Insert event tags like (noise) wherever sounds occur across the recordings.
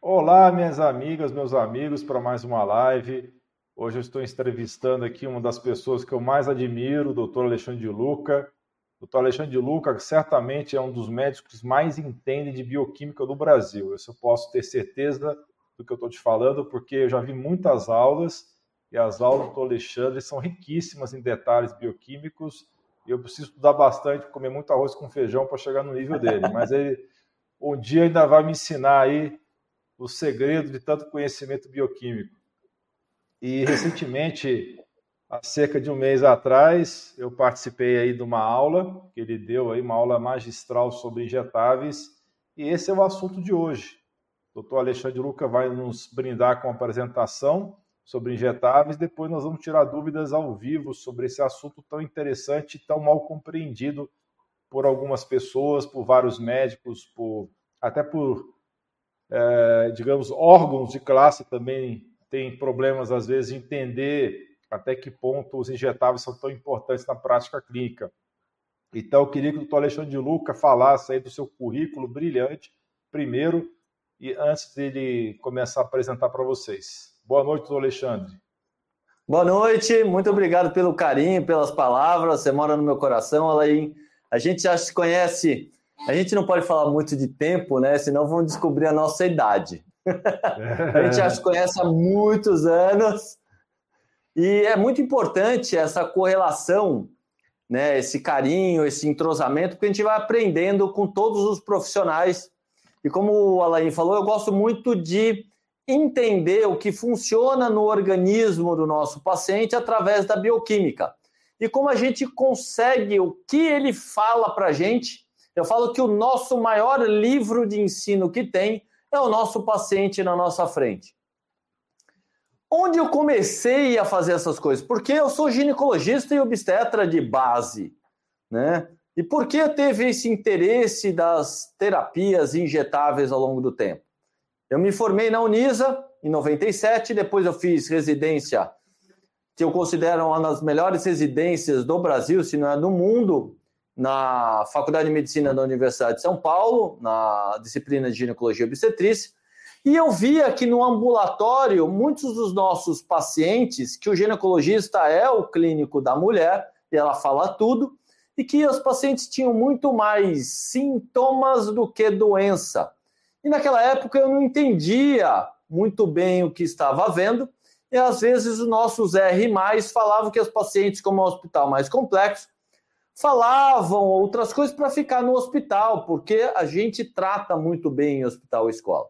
Olá, minhas amigas, meus amigos, para mais uma live. Hoje eu estou entrevistando aqui uma das pessoas que eu mais admiro, o doutor Alexandre de Luca. O doutor Alexandre de Luca certamente é um dos médicos que mais entende de bioquímica do Brasil. Isso eu posso ter certeza do que eu estou te falando, porque eu já vi muitas aulas e as aulas do doutor Alexandre são riquíssimas em detalhes bioquímicos. E eu preciso estudar bastante, comer muito arroz com feijão para chegar no nível dele. Mas ele um dia ainda vai me ensinar aí o segredo de tanto conhecimento bioquímico. E recentemente, há cerca de um mês atrás, eu participei aí de uma aula que ele deu aí, uma aula magistral sobre injetáveis, e esse é o assunto de hoje. O doutor Alexandre Luca vai nos brindar com a apresentação sobre injetáveis, depois nós vamos tirar dúvidas ao vivo sobre esse assunto tão interessante tão mal compreendido por algumas pessoas, por vários médicos, por até por é, digamos, órgãos de classe também têm problemas, às vezes, de entender até que ponto os injetáveis são tão importantes na prática clínica. Então, eu queria que o doutor Alexandre de Luca falasse aí do seu currículo brilhante, primeiro, e antes dele começar a apresentar para vocês. Boa noite, doutor Alexandre. Boa noite, muito obrigado pelo carinho, pelas palavras. Você mora no meu coração, Alain. A gente já se conhece a gente não pode falar muito de tempo, né? Senão vão descobrir a nossa idade. (laughs) a gente já se conhece há muitos anos e é muito importante essa correlação, né? Esse carinho, esse entrosamento, porque a gente vai aprendendo com todos os profissionais. E como o Alain falou, eu gosto muito de entender o que funciona no organismo do nosso paciente através da bioquímica. E como a gente consegue, o que ele fala para a gente eu falo que o nosso maior livro de ensino que tem é o nosso paciente na nossa frente. Onde eu comecei a fazer essas coisas? Porque eu sou ginecologista e obstetra de base, né? E por que teve esse interesse das terapias injetáveis ao longo do tempo? Eu me formei na Unisa em 97, depois eu fiz residência que eu considero uma das melhores residências do Brasil, se não é do mundo, na Faculdade de Medicina da Universidade de São Paulo, na disciplina de ginecologia e obstetrícia, e eu via que no ambulatório, muitos dos nossos pacientes, que o ginecologista é o clínico da mulher, e ela fala tudo, e que os pacientes tinham muito mais sintomas do que doença. E naquela época eu não entendia muito bem o que estava vendo, e às vezes os nossos R+, falavam que os pacientes, como é um hospital mais complexo, falavam outras coisas para ficar no hospital, porque a gente trata muito bem em hospital e escola.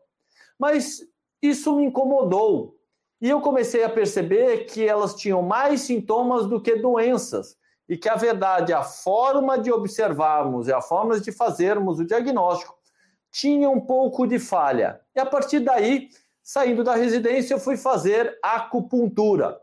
Mas isso me incomodou. E eu comecei a perceber que elas tinham mais sintomas do que doenças. E que a verdade, a forma de observarmos e a forma de fazermos o diagnóstico tinha um pouco de falha. E a partir daí, saindo da residência, eu fui fazer acupuntura.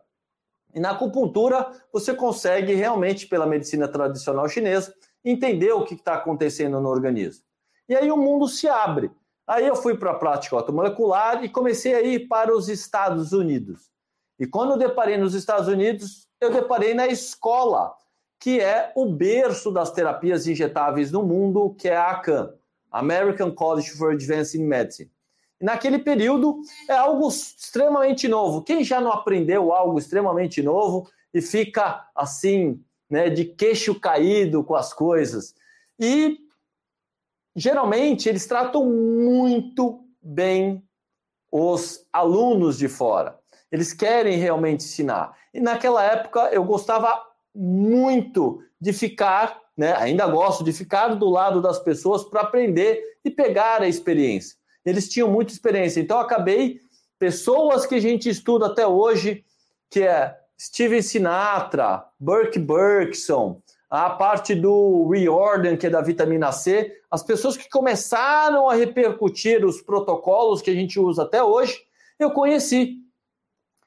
E na acupuntura, você consegue realmente, pela medicina tradicional chinesa, entender o que está acontecendo no organismo. E aí o mundo se abre. Aí eu fui para a prática automolecular e comecei a ir para os Estados Unidos. E quando eu deparei nos Estados Unidos, eu deparei na escola, que é o berço das terapias injetáveis no mundo, que é a ACAM, American College for Advanced Medicine naquele período é algo extremamente novo. Quem já não aprendeu algo extremamente novo e fica assim, né, de queixo caído com as coisas? E geralmente eles tratam muito bem os alunos de fora. Eles querem realmente ensinar. E naquela época eu gostava muito de ficar, né, ainda gosto de ficar do lado das pessoas para aprender e pegar a experiência eles tinham muita experiência. Então, acabei, pessoas que a gente estuda até hoje, que é Steven Sinatra, Burke Burkeson, a parte do Reorden, que é da vitamina C, as pessoas que começaram a repercutir os protocolos que a gente usa até hoje, eu conheci.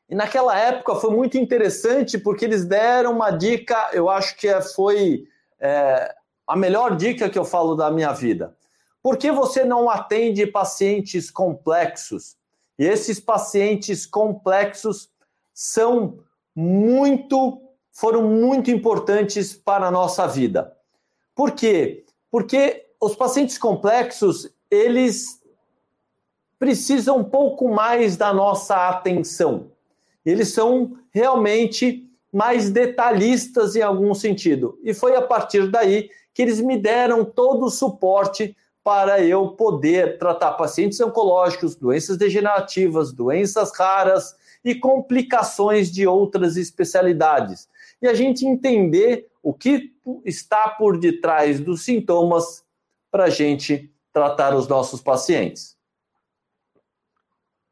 E naquela época foi muito interessante porque eles deram uma dica, eu acho que é, foi é, a melhor dica que eu falo da minha vida. Por que você não atende pacientes complexos? E esses pacientes complexos são muito, foram muito importantes para a nossa vida. Por quê? Porque os pacientes complexos, eles precisam um pouco mais da nossa atenção. Eles são realmente mais detalhistas em algum sentido. E foi a partir daí que eles me deram todo o suporte para eu poder tratar pacientes oncológicos, doenças degenerativas, doenças raras e complicações de outras especialidades. E a gente entender o que está por detrás dos sintomas para a gente tratar os nossos pacientes.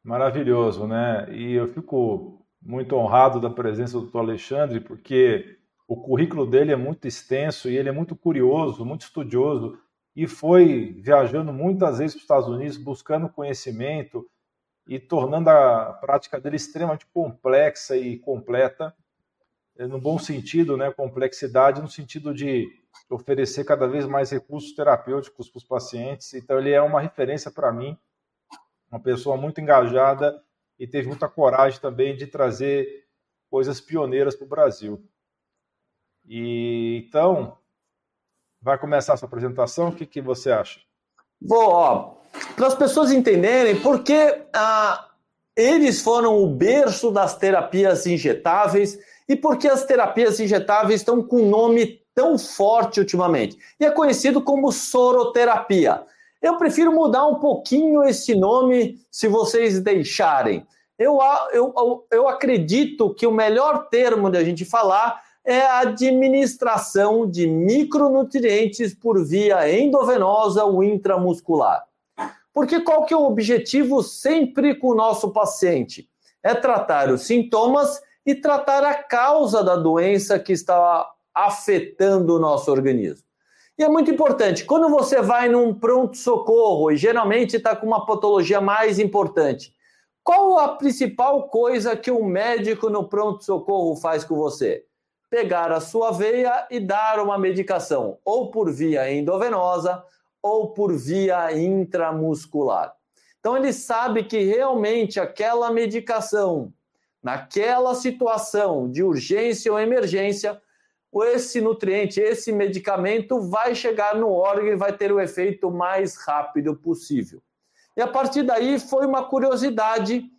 Maravilhoso, né? E eu fico muito honrado da presença do Dr. Alexandre, porque o currículo dele é muito extenso e ele é muito curioso, muito estudioso e foi viajando muitas vezes para os Estados Unidos buscando conhecimento e tornando a prática dele extremamente complexa e completa, eh, no bom sentido, né? Complexidade no sentido de oferecer cada vez mais recursos terapêuticos para os pacientes. Então ele é uma referência para mim uma pessoa muito engajada e teve muita coragem também de trazer coisas pioneiras para o Brasil. E então, vai começar a sua apresentação. O que, que você acha? Vou, para as pessoas entenderem por que ah, eles foram o berço das terapias injetáveis e por que as terapias injetáveis estão com um nome tão forte ultimamente. E é conhecido como soroterapia. Eu prefiro mudar um pouquinho esse nome, se vocês deixarem. Eu, eu, eu acredito que o melhor termo de a gente falar é a administração de micronutrientes por via endovenosa ou intramuscular. Porque qual que é o objetivo sempre com o nosso paciente? É tratar os sintomas e tratar a causa da doença que está afetando o nosso organismo. E é muito importante, quando você vai num pronto-socorro e geralmente está com uma patologia mais importante, qual a principal coisa que o um médico no pronto-socorro faz com você? Pegar a sua veia e dar uma medicação, ou por via endovenosa ou por via intramuscular. Então ele sabe que realmente aquela medicação, naquela situação de urgência ou emergência, esse nutriente, esse medicamento vai chegar no órgão e vai ter o efeito mais rápido possível. E a partir daí foi uma curiosidade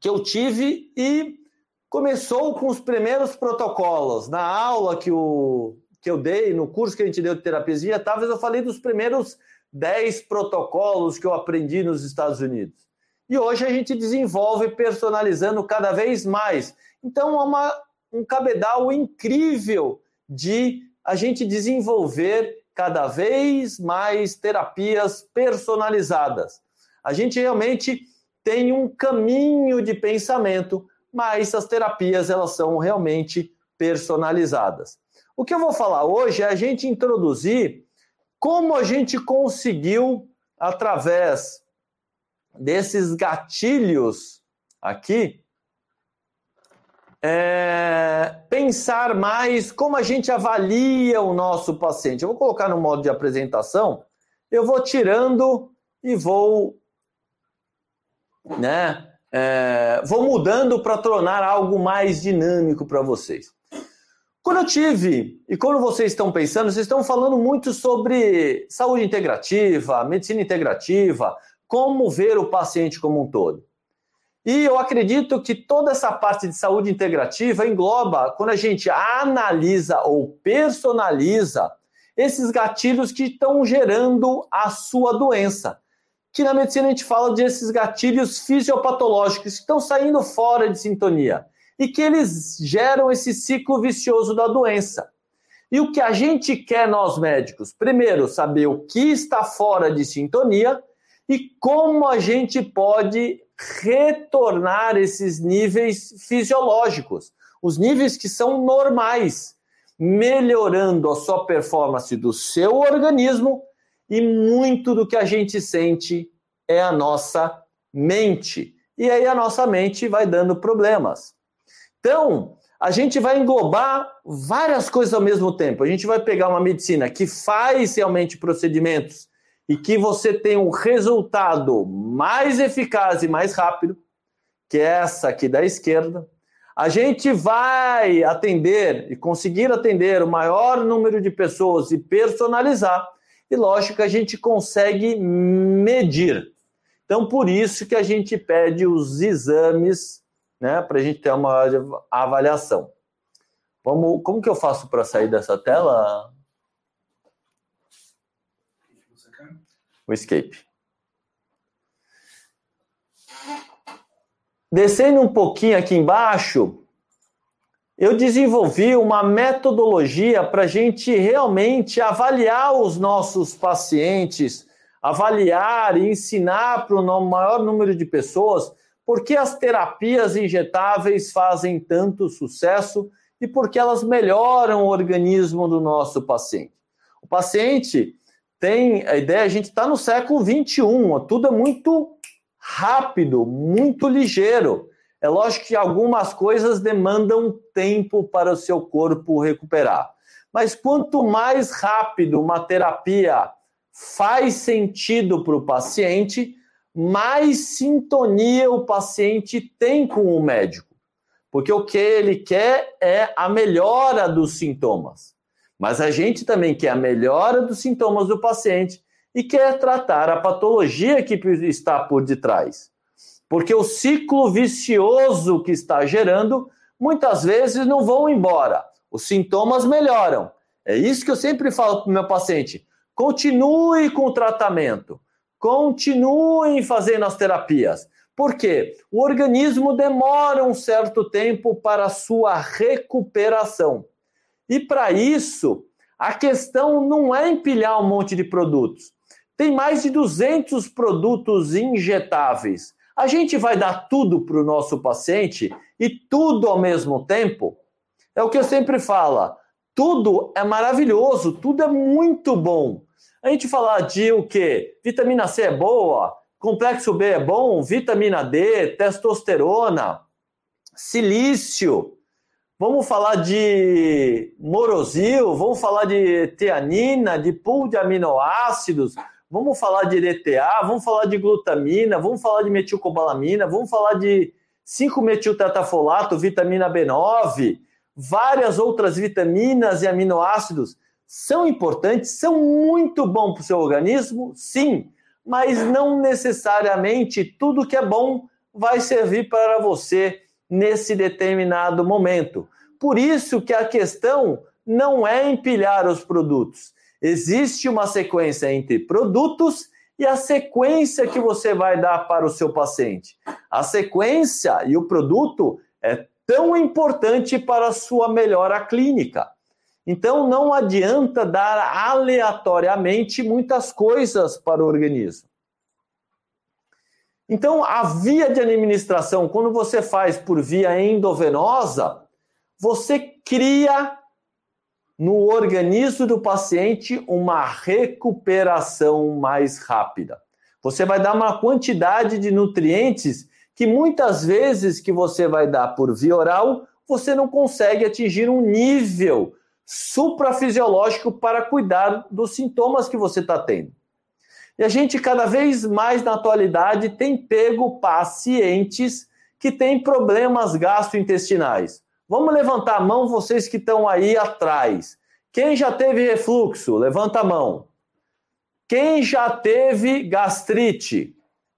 que eu tive e começou com os primeiros protocolos. Na aula que, o, que eu dei, no curso que a gente deu de terapia talvez eu falei dos primeiros 10 protocolos que eu aprendi nos Estados Unidos. E hoje a gente desenvolve personalizando cada vez mais. Então é uma um cabedal incrível de a gente desenvolver cada vez mais terapias personalizadas. A gente realmente tem um caminho de pensamento, mas as terapias elas são realmente personalizadas. O que eu vou falar hoje é a gente introduzir como a gente conseguiu através desses gatilhos aqui é, pensar mais como a gente avalia o nosso paciente. Eu vou colocar no modo de apresentação, eu vou tirando e vou, né, é, vou mudando para tornar algo mais dinâmico para vocês. Quando eu tive, e quando vocês estão pensando, vocês estão falando muito sobre saúde integrativa, medicina integrativa, como ver o paciente como um todo. E eu acredito que toda essa parte de saúde integrativa engloba quando a gente analisa ou personaliza esses gatilhos que estão gerando a sua doença. Que na medicina a gente fala desses gatilhos fisiopatológicos que estão saindo fora de sintonia e que eles geram esse ciclo vicioso da doença. E o que a gente quer, nós médicos? Primeiro, saber o que está fora de sintonia e como a gente pode retornar esses níveis fisiológicos, os níveis que são normais, melhorando a sua performance do seu organismo e muito do que a gente sente é a nossa mente. E aí a nossa mente vai dando problemas. Então, a gente vai englobar várias coisas ao mesmo tempo. A gente vai pegar uma medicina que faz realmente procedimentos e que você tem um resultado mais eficaz e mais rápido, que é essa aqui da esquerda, a gente vai atender e conseguir atender o maior número de pessoas e personalizar, e lógico que a gente consegue medir. Então, por isso que a gente pede os exames, né, para a gente ter uma avaliação. Vamos, como que eu faço para sair dessa tela? O escape. Descendo um pouquinho aqui embaixo, eu desenvolvi uma metodologia para a gente realmente avaliar os nossos pacientes, avaliar e ensinar para o maior número de pessoas por que as terapias injetáveis fazem tanto sucesso e por que elas melhoram o organismo do nosso paciente. O paciente tem a ideia, a gente está no século 21, tudo é muito rápido, muito ligeiro. É lógico que algumas coisas demandam tempo para o seu corpo recuperar. Mas quanto mais rápido uma terapia faz sentido para o paciente, mais sintonia o paciente tem com o médico. Porque o que ele quer é a melhora dos sintomas. Mas a gente também quer a melhora dos sintomas do paciente e quer tratar a patologia que está por detrás. Porque o ciclo vicioso que está gerando, muitas vezes não vão embora. Os sintomas melhoram. É isso que eu sempre falo para o meu paciente. Continue com o tratamento. Continuem fazendo as terapias. Por quê? O organismo demora um certo tempo para a sua recuperação. E para isso, a questão não é empilhar um monte de produtos. Tem mais de 200 produtos injetáveis. A gente vai dar tudo para o nosso paciente e tudo ao mesmo tempo? É o que eu sempre falo. Tudo é maravilhoso, tudo é muito bom. A gente falar de o quê? Vitamina C é boa, complexo B é bom, vitamina D, testosterona, silício. Vamos falar de morosil, vamos falar de teanina, de pool de aminoácidos, vamos falar de DTA, vamos falar de glutamina, vamos falar de metilcobalamina, vamos falar de 5-metiltetafolato, vitamina B9, várias outras vitaminas e aminoácidos são importantes, são muito bons para o seu organismo, sim, mas não necessariamente tudo que é bom vai servir para você nesse determinado momento. Por isso que a questão não é empilhar os produtos, Existe uma sequência entre produtos e a sequência que você vai dar para o seu paciente. A sequência e o produto é tão importante para a sua melhora clínica. Então não adianta dar aleatoriamente muitas coisas para o organismo. Então a via de administração, quando você faz por via endovenosa, você cria no organismo do paciente uma recuperação mais rápida. Você vai dar uma quantidade de nutrientes que muitas vezes que você vai dar por via oral, você não consegue atingir um nível suprafisiológico para cuidar dos sintomas que você está tendo. E a gente cada vez mais na atualidade tem pego pacientes que têm problemas gastrointestinais. Vamos levantar a mão, vocês que estão aí atrás. Quem já teve refluxo? Levanta a mão. Quem já teve gastrite?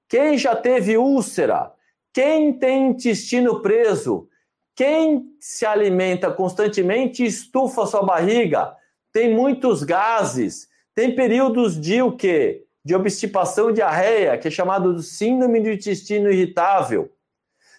Quem já teve úlcera? Quem tem intestino preso? Quem se alimenta constantemente estufa sua barriga? Tem muitos gases? Tem períodos de o quê? De obstipação diarreia, que é chamado de síndrome do intestino irritável.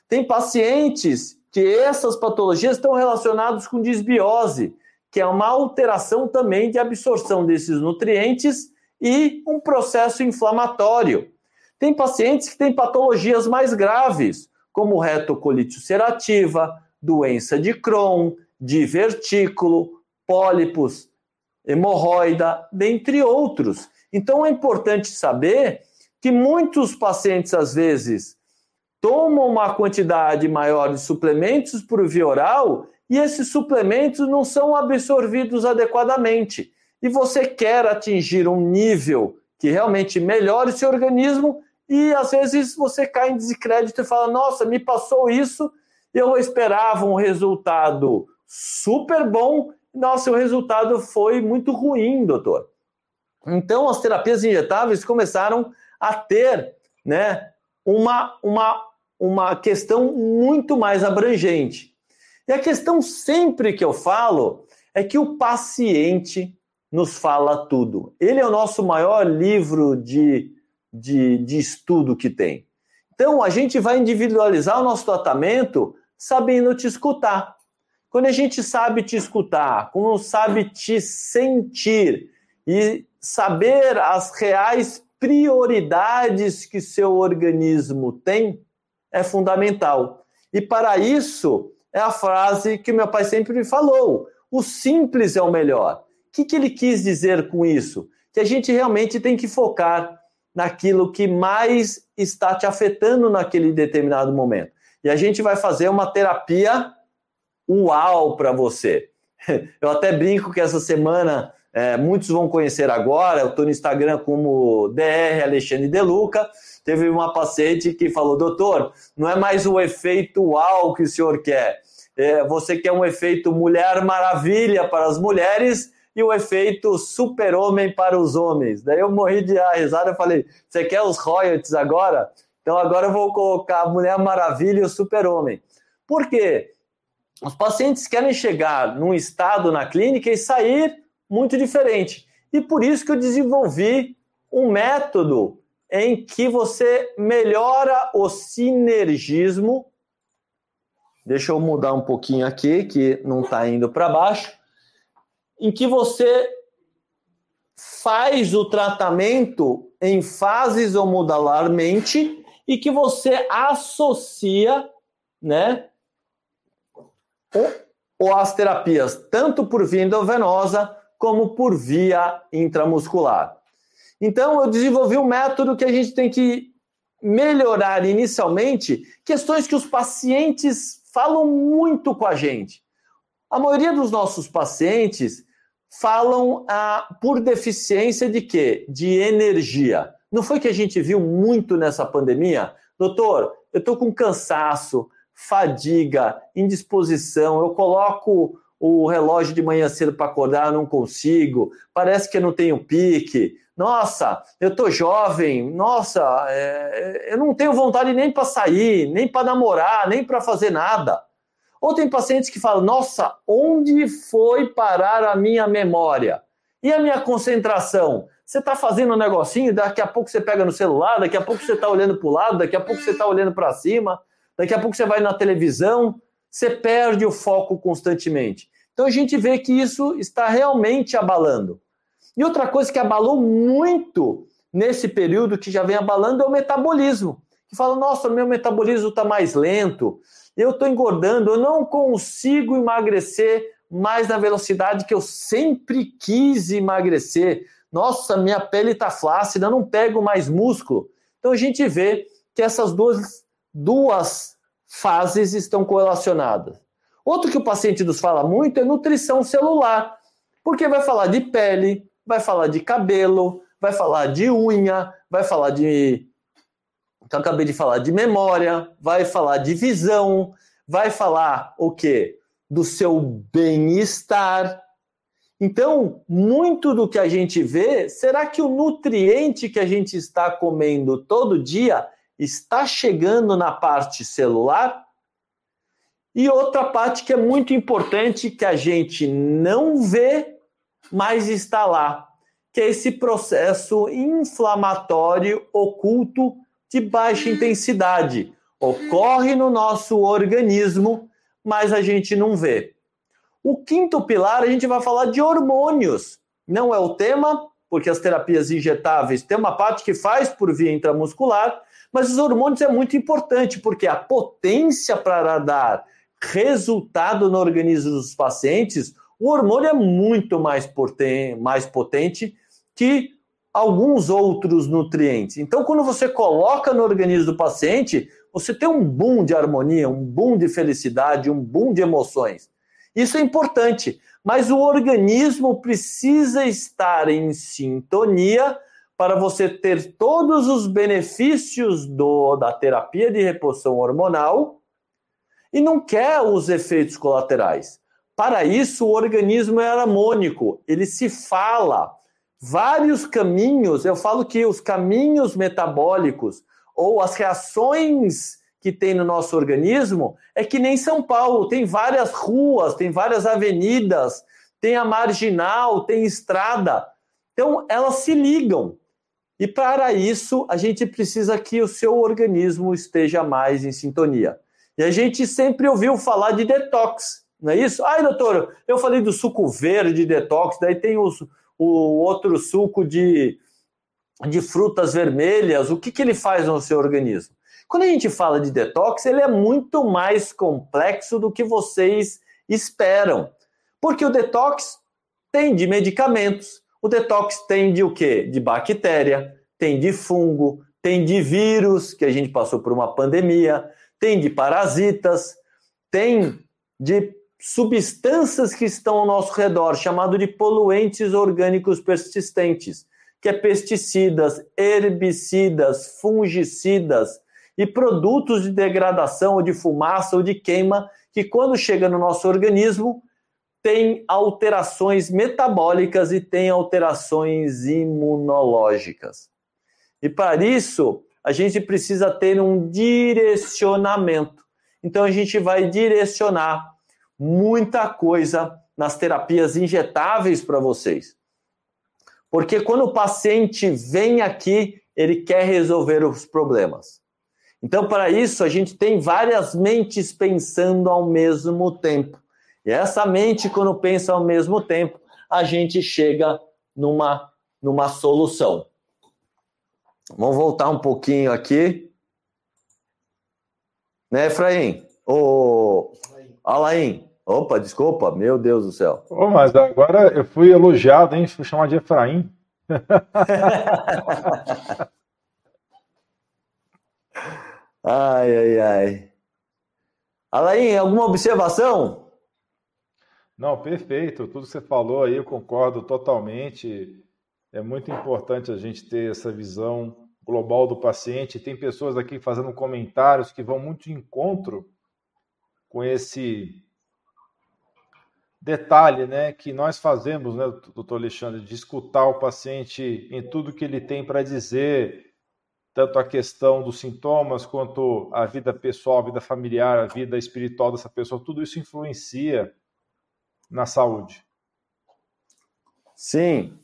Tem pacientes que essas patologias estão relacionadas com desbiose, que é uma alteração também de absorção desses nutrientes e um processo inflamatório. Tem pacientes que têm patologias mais graves, como retocolite ulcerativa, doença de Crohn, divertículo, pólipos, hemorroida, dentre outros. Então é importante saber que muitos pacientes, às vezes, tomam uma quantidade maior de suplementos por via oral e esses suplementos não são absorvidos adequadamente. E você quer atingir um nível que realmente melhore seu organismo e às vezes você cai em descrédito e fala: "Nossa, me passou isso, eu esperava um resultado super bom, nossa, o resultado foi muito ruim, doutor". Então, as terapias injetáveis começaram a ter né, uma, uma, uma questão muito mais abrangente. E a questão sempre que eu falo é que o paciente nos fala tudo. Ele é o nosso maior livro de, de, de estudo que tem. Então, a gente vai individualizar o nosso tratamento sabendo te escutar. Quando a gente sabe te escutar, quando sabe te sentir e saber as reais prioridades que seu organismo tem, é fundamental. E para isso, é a frase que meu pai sempre me falou: o simples é o melhor. O que, que ele quis dizer com isso? Que a gente realmente tem que focar naquilo que mais está te afetando naquele determinado momento. E a gente vai fazer uma terapia uau para você. (laughs) Eu até brinco que essa semana é, muitos vão conhecer agora, eu estou no Instagram como DR Alexandre Deluca. Teve uma paciente que falou: Doutor, não é mais o efeito uau que o senhor quer, é, você quer um efeito Mulher Maravilha para as mulheres e o efeito Super-Homem para os homens. Daí eu morri de risada e falei: Você quer os royalties agora? Então agora eu vou colocar a Mulher Maravilha e o Super-Homem. Por quê? Os pacientes querem chegar num estado na clínica e sair muito diferente. E por isso que eu desenvolvi um método em que você melhora o sinergismo Deixa eu mudar um pouquinho aqui, que não está indo para baixo. Em que você faz o tratamento em fases ou modularmente e que você associa, né, ou as terapias tanto por via endovenosa como por via intramuscular. Então, eu desenvolvi um método que a gente tem que melhorar inicialmente questões que os pacientes falam muito com a gente. A maioria dos nossos pacientes falam ah, por deficiência de quê? De energia. Não foi que a gente viu muito nessa pandemia? Doutor, eu estou com cansaço, fadiga, indisposição, eu coloco o relógio de manhã cedo para acordar, não consigo, parece que eu não tenho pique. Nossa, eu tô jovem, nossa, é, eu não tenho vontade nem para sair, nem para namorar, nem para fazer nada. Ou tem pacientes que falam: Nossa, onde foi parar a minha memória? E a minha concentração? Você está fazendo um negocinho, daqui a pouco você pega no celular, daqui a pouco você está olhando para o lado, daqui a pouco você está olhando para cima, daqui a pouco você vai na televisão, você perde o foco constantemente. Então a gente vê que isso está realmente abalando. E outra coisa que abalou muito nesse período, que já vem abalando, é o metabolismo. Que fala, nossa, meu metabolismo está mais lento, eu estou engordando, eu não consigo emagrecer mais na velocidade que eu sempre quis emagrecer. Nossa, minha pele está flácida, eu não pego mais músculo. Então a gente vê que essas duas, duas fases estão correlacionadas. Outro que o paciente nos fala muito é nutrição celular, porque vai falar de pele, vai falar de cabelo, vai falar de unha, vai falar de. Então, acabei de falar de memória, vai falar de visão, vai falar o quê? Do seu bem-estar. Então, muito do que a gente vê, será que o nutriente que a gente está comendo todo dia está chegando na parte celular? E outra parte que é muito importante que a gente não vê, mas está lá, que é esse processo inflamatório oculto de baixa intensidade. Ocorre no nosso organismo, mas a gente não vê. O quinto pilar, a gente vai falar de hormônios. Não é o tema, porque as terapias injetáveis têm uma parte que faz por via intramuscular, mas os hormônios é muito importante, porque a potência para dar resultado no organismo dos pacientes, o hormônio é muito mais potente, mais potente que alguns outros nutrientes. Então, quando você coloca no organismo do paciente, você tem um boom de harmonia, um boom de felicidade, um boom de emoções. Isso é importante, mas o organismo precisa estar em sintonia para você ter todos os benefícios do, da terapia de reposição hormonal e não quer os efeitos colaterais. Para isso, o organismo é harmônico, ele se fala. Vários caminhos, eu falo que os caminhos metabólicos ou as reações que tem no nosso organismo é que nem São Paulo, tem várias ruas, tem várias avenidas, tem a marginal, tem estrada. Então, elas se ligam. E para isso, a gente precisa que o seu organismo esteja mais em sintonia. E a gente sempre ouviu falar de detox, não é isso? Ai, doutor, eu falei do suco verde detox, daí tem os, o outro suco de, de frutas vermelhas. O que, que ele faz no seu organismo? Quando a gente fala de detox, ele é muito mais complexo do que vocês esperam. Porque o detox tem de medicamentos, o detox tem de o quê? De bactéria, tem de fungo, tem de vírus, que a gente passou por uma pandemia, tem de parasitas, tem de substâncias que estão ao nosso redor, chamado de poluentes orgânicos persistentes, que é pesticidas, herbicidas, fungicidas, e produtos de degradação ou de fumaça ou de queima que quando chega no nosso organismo tem alterações metabólicas e tem alterações imunológicas. E para isso, a gente precisa ter um direcionamento. Então a gente vai direcionar muita coisa nas terapias injetáveis para vocês. Porque quando o paciente vem aqui, ele quer resolver os problemas. Então, para isso, a gente tem várias mentes pensando ao mesmo tempo. E essa mente, quando pensa ao mesmo tempo, a gente chega numa, numa solução. Vamos voltar um pouquinho aqui. Né, Efraim? Ô, Alain. Opa, desculpa, meu Deus do céu. Oh, mas agora eu fui elogiado, hein? Fui chamar de Efraim. (laughs) Ai, ai, ai. Alain, alguma observação? Não, perfeito. Tudo que você falou aí, eu concordo totalmente. É muito importante a gente ter essa visão global do paciente. Tem pessoas aqui fazendo comentários que vão muito de encontro com esse detalhe, né, que nós fazemos, né, doutor Alexandre, de escutar o paciente em tudo que ele tem para dizer, tanto a questão dos sintomas quanto a vida pessoal, a vida familiar, a vida espiritual dessa pessoa, tudo isso influencia na saúde. Sim.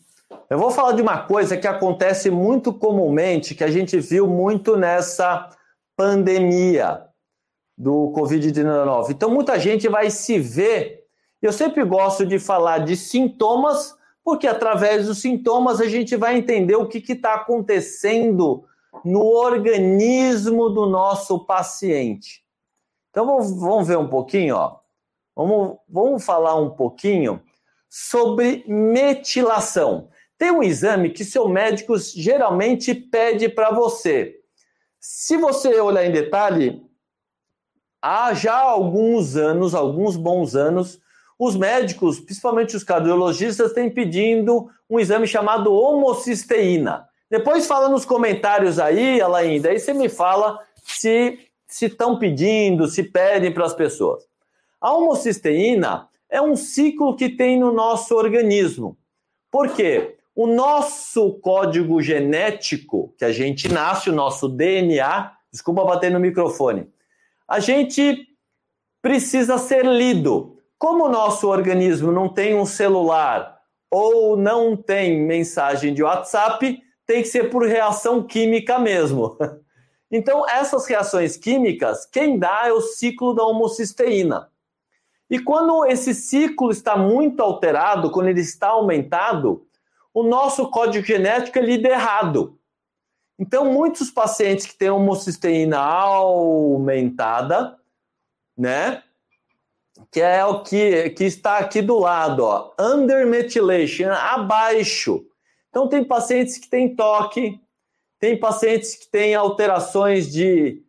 Eu vou falar de uma coisa que acontece muito comumente, que a gente viu muito nessa pandemia do Covid-19. Então, muita gente vai se ver. Eu sempre gosto de falar de sintomas, porque através dos sintomas a gente vai entender o que está acontecendo no organismo do nosso paciente. Então vamos ver um pouquinho, ó. Vamos, vamos falar um pouquinho sobre metilação. Tem um exame que seu médico geralmente pede para você. Se você olhar em detalhe, há já alguns anos, alguns bons anos, os médicos, principalmente os cardiologistas, têm pedindo um exame chamado homocisteína. Depois fala nos comentários aí, Alain, daí você me fala se estão pedindo, se pedem para as pessoas. A homocisteína é um ciclo que tem no nosso organismo. Por quê? O nosso código genético, que a gente nasce, o nosso DNA, desculpa bater no microfone, a gente precisa ser lido. Como o nosso organismo não tem um celular ou não tem mensagem de WhatsApp, tem que ser por reação química mesmo. (laughs) Então, essas reações químicas, quem dá é o ciclo da homocisteína. E quando esse ciclo está muito alterado, quando ele está aumentado, o nosso código genético é lido errado. Então, muitos pacientes que têm homocisteína aumentada, né? Que é o que, que está aqui do lado, ó, undermethylation, abaixo então, tem pacientes que têm toque, tem pacientes que têm alterações de.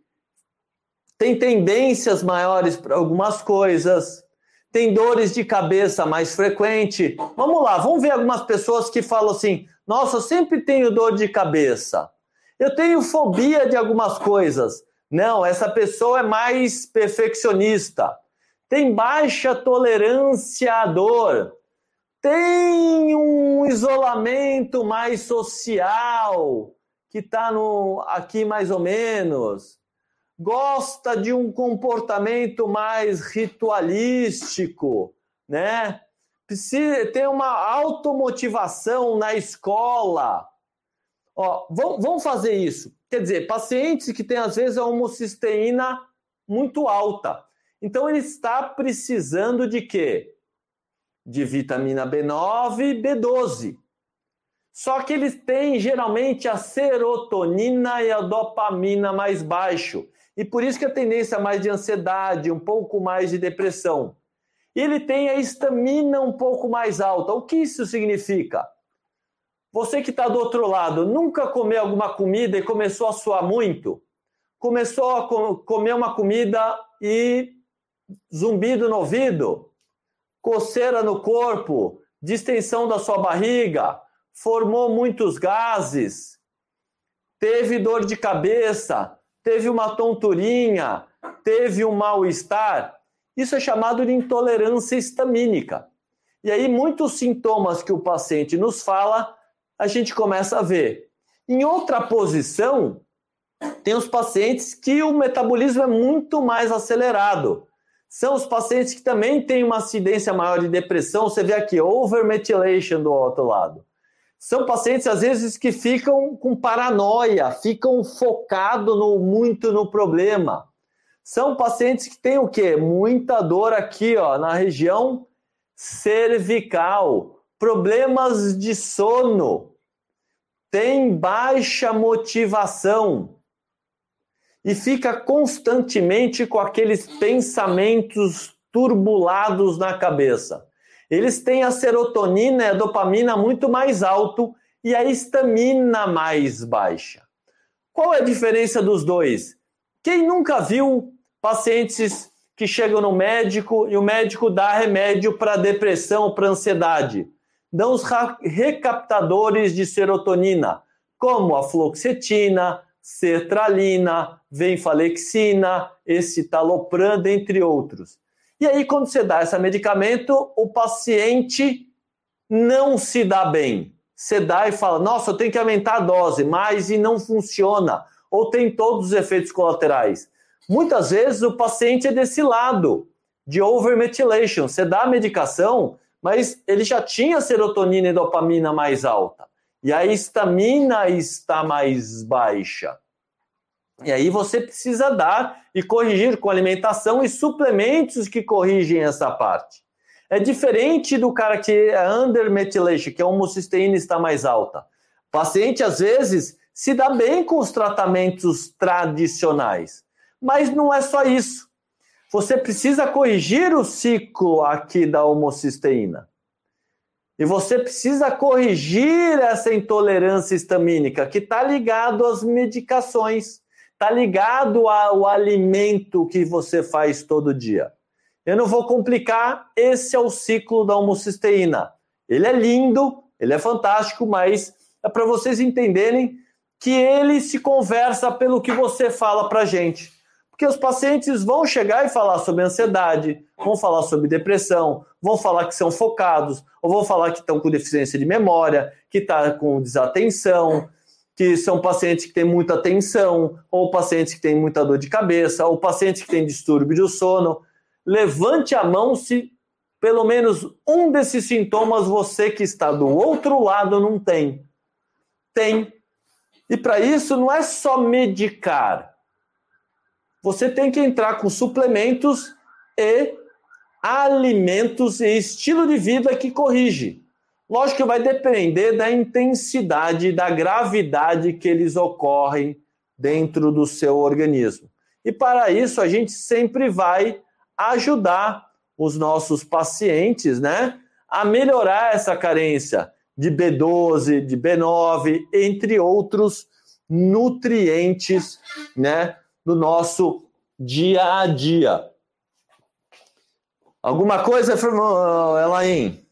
tem tendências maiores para algumas coisas, tem dores de cabeça mais frequente. Vamos lá, vamos ver algumas pessoas que falam assim: nossa, eu sempre tenho dor de cabeça, eu tenho fobia de algumas coisas. Não, essa pessoa é mais perfeccionista, tem baixa tolerância à dor tem um isolamento mais social, que está aqui mais ou menos, gosta de um comportamento mais ritualístico, né? Precisa ter uma automotivação na escola. Ó, vamos fazer isso. Quer dizer, pacientes que têm, às vezes, a homocisteína muito alta. Então, ele está precisando de quê? De vitamina B9 e B12. Só que eles têm, geralmente, a serotonina e a dopamina mais baixo. E por isso que a tendência é mais de ansiedade, um pouco mais de depressão. E ele tem a estamina um pouco mais alta. O que isso significa? Você que está do outro lado, nunca comeu alguma comida e começou a suar muito? Começou a comer uma comida e zumbido no ouvido, coceira no corpo, distensão da sua barriga, formou muitos gases, teve dor de cabeça, teve uma tonturinha, teve um mal-estar. Isso é chamado de intolerância histamínica. E aí, muitos sintomas que o paciente nos fala, a gente começa a ver. Em outra posição, tem os pacientes que o metabolismo é muito mais acelerado. São os pacientes que também têm uma acidência maior de depressão. Você vê aqui, overmethylation do outro lado. São pacientes, às vezes, que ficam com paranoia, ficam focados no, muito no problema. São pacientes que têm o quê? Muita dor aqui, ó, na região cervical, problemas de sono, tem baixa motivação e fica constantemente com aqueles pensamentos turbulados na cabeça. Eles têm a serotonina e a dopamina muito mais alto e a estamina mais baixa. Qual é a diferença dos dois? Quem nunca viu pacientes que chegam no médico e o médico dá remédio para depressão, para ansiedade? dão os recaptadores de serotonina, como a fluoxetina, sertralina, venfalexina, escitalopram, dentre outros. E aí, quando você dá esse medicamento, o paciente não se dá bem. Você dá e fala, nossa, eu tenho que aumentar a dose, mas e não funciona. Ou tem todos os efeitos colaterais. Muitas vezes o paciente é desse lado, de overmethylation. Você dá a medicação, mas ele já tinha serotonina e dopamina mais alta. E a estamina está mais baixa. E aí você precisa dar e corrigir com alimentação e suplementos que corrigem essa parte. É diferente do cara que é under methylation, que a homocisteína está mais alta. O paciente, às vezes, se dá bem com os tratamentos tradicionais. Mas não é só isso você precisa corrigir o ciclo aqui da homocisteína. E você precisa corrigir essa intolerância histamínica que está ligado às medicações, está ligado ao alimento que você faz todo dia. Eu não vou complicar, esse é o ciclo da homocisteína. Ele é lindo, ele é fantástico, mas é para vocês entenderem que ele se conversa pelo que você fala para gente. Porque os pacientes vão chegar e falar sobre ansiedade, vão falar sobre depressão, vão falar que são focados, ou vão falar que estão com deficiência de memória, que está com desatenção, que são pacientes que têm muita atenção, ou pacientes que têm muita dor de cabeça, ou pacientes que têm distúrbio do sono. Levante a mão se pelo menos um desses sintomas você que está do outro lado não tem. Tem. E para isso não é só medicar você tem que entrar com suplementos e alimentos e estilo de vida que corrige. Lógico que vai depender da intensidade, da gravidade que eles ocorrem dentro do seu organismo. E para isso a gente sempre vai ajudar os nossos pacientes, né, a melhorar essa carência de B12, de B9, entre outros nutrientes, né, do nosso dia a dia. Alguma coisa, Elaine?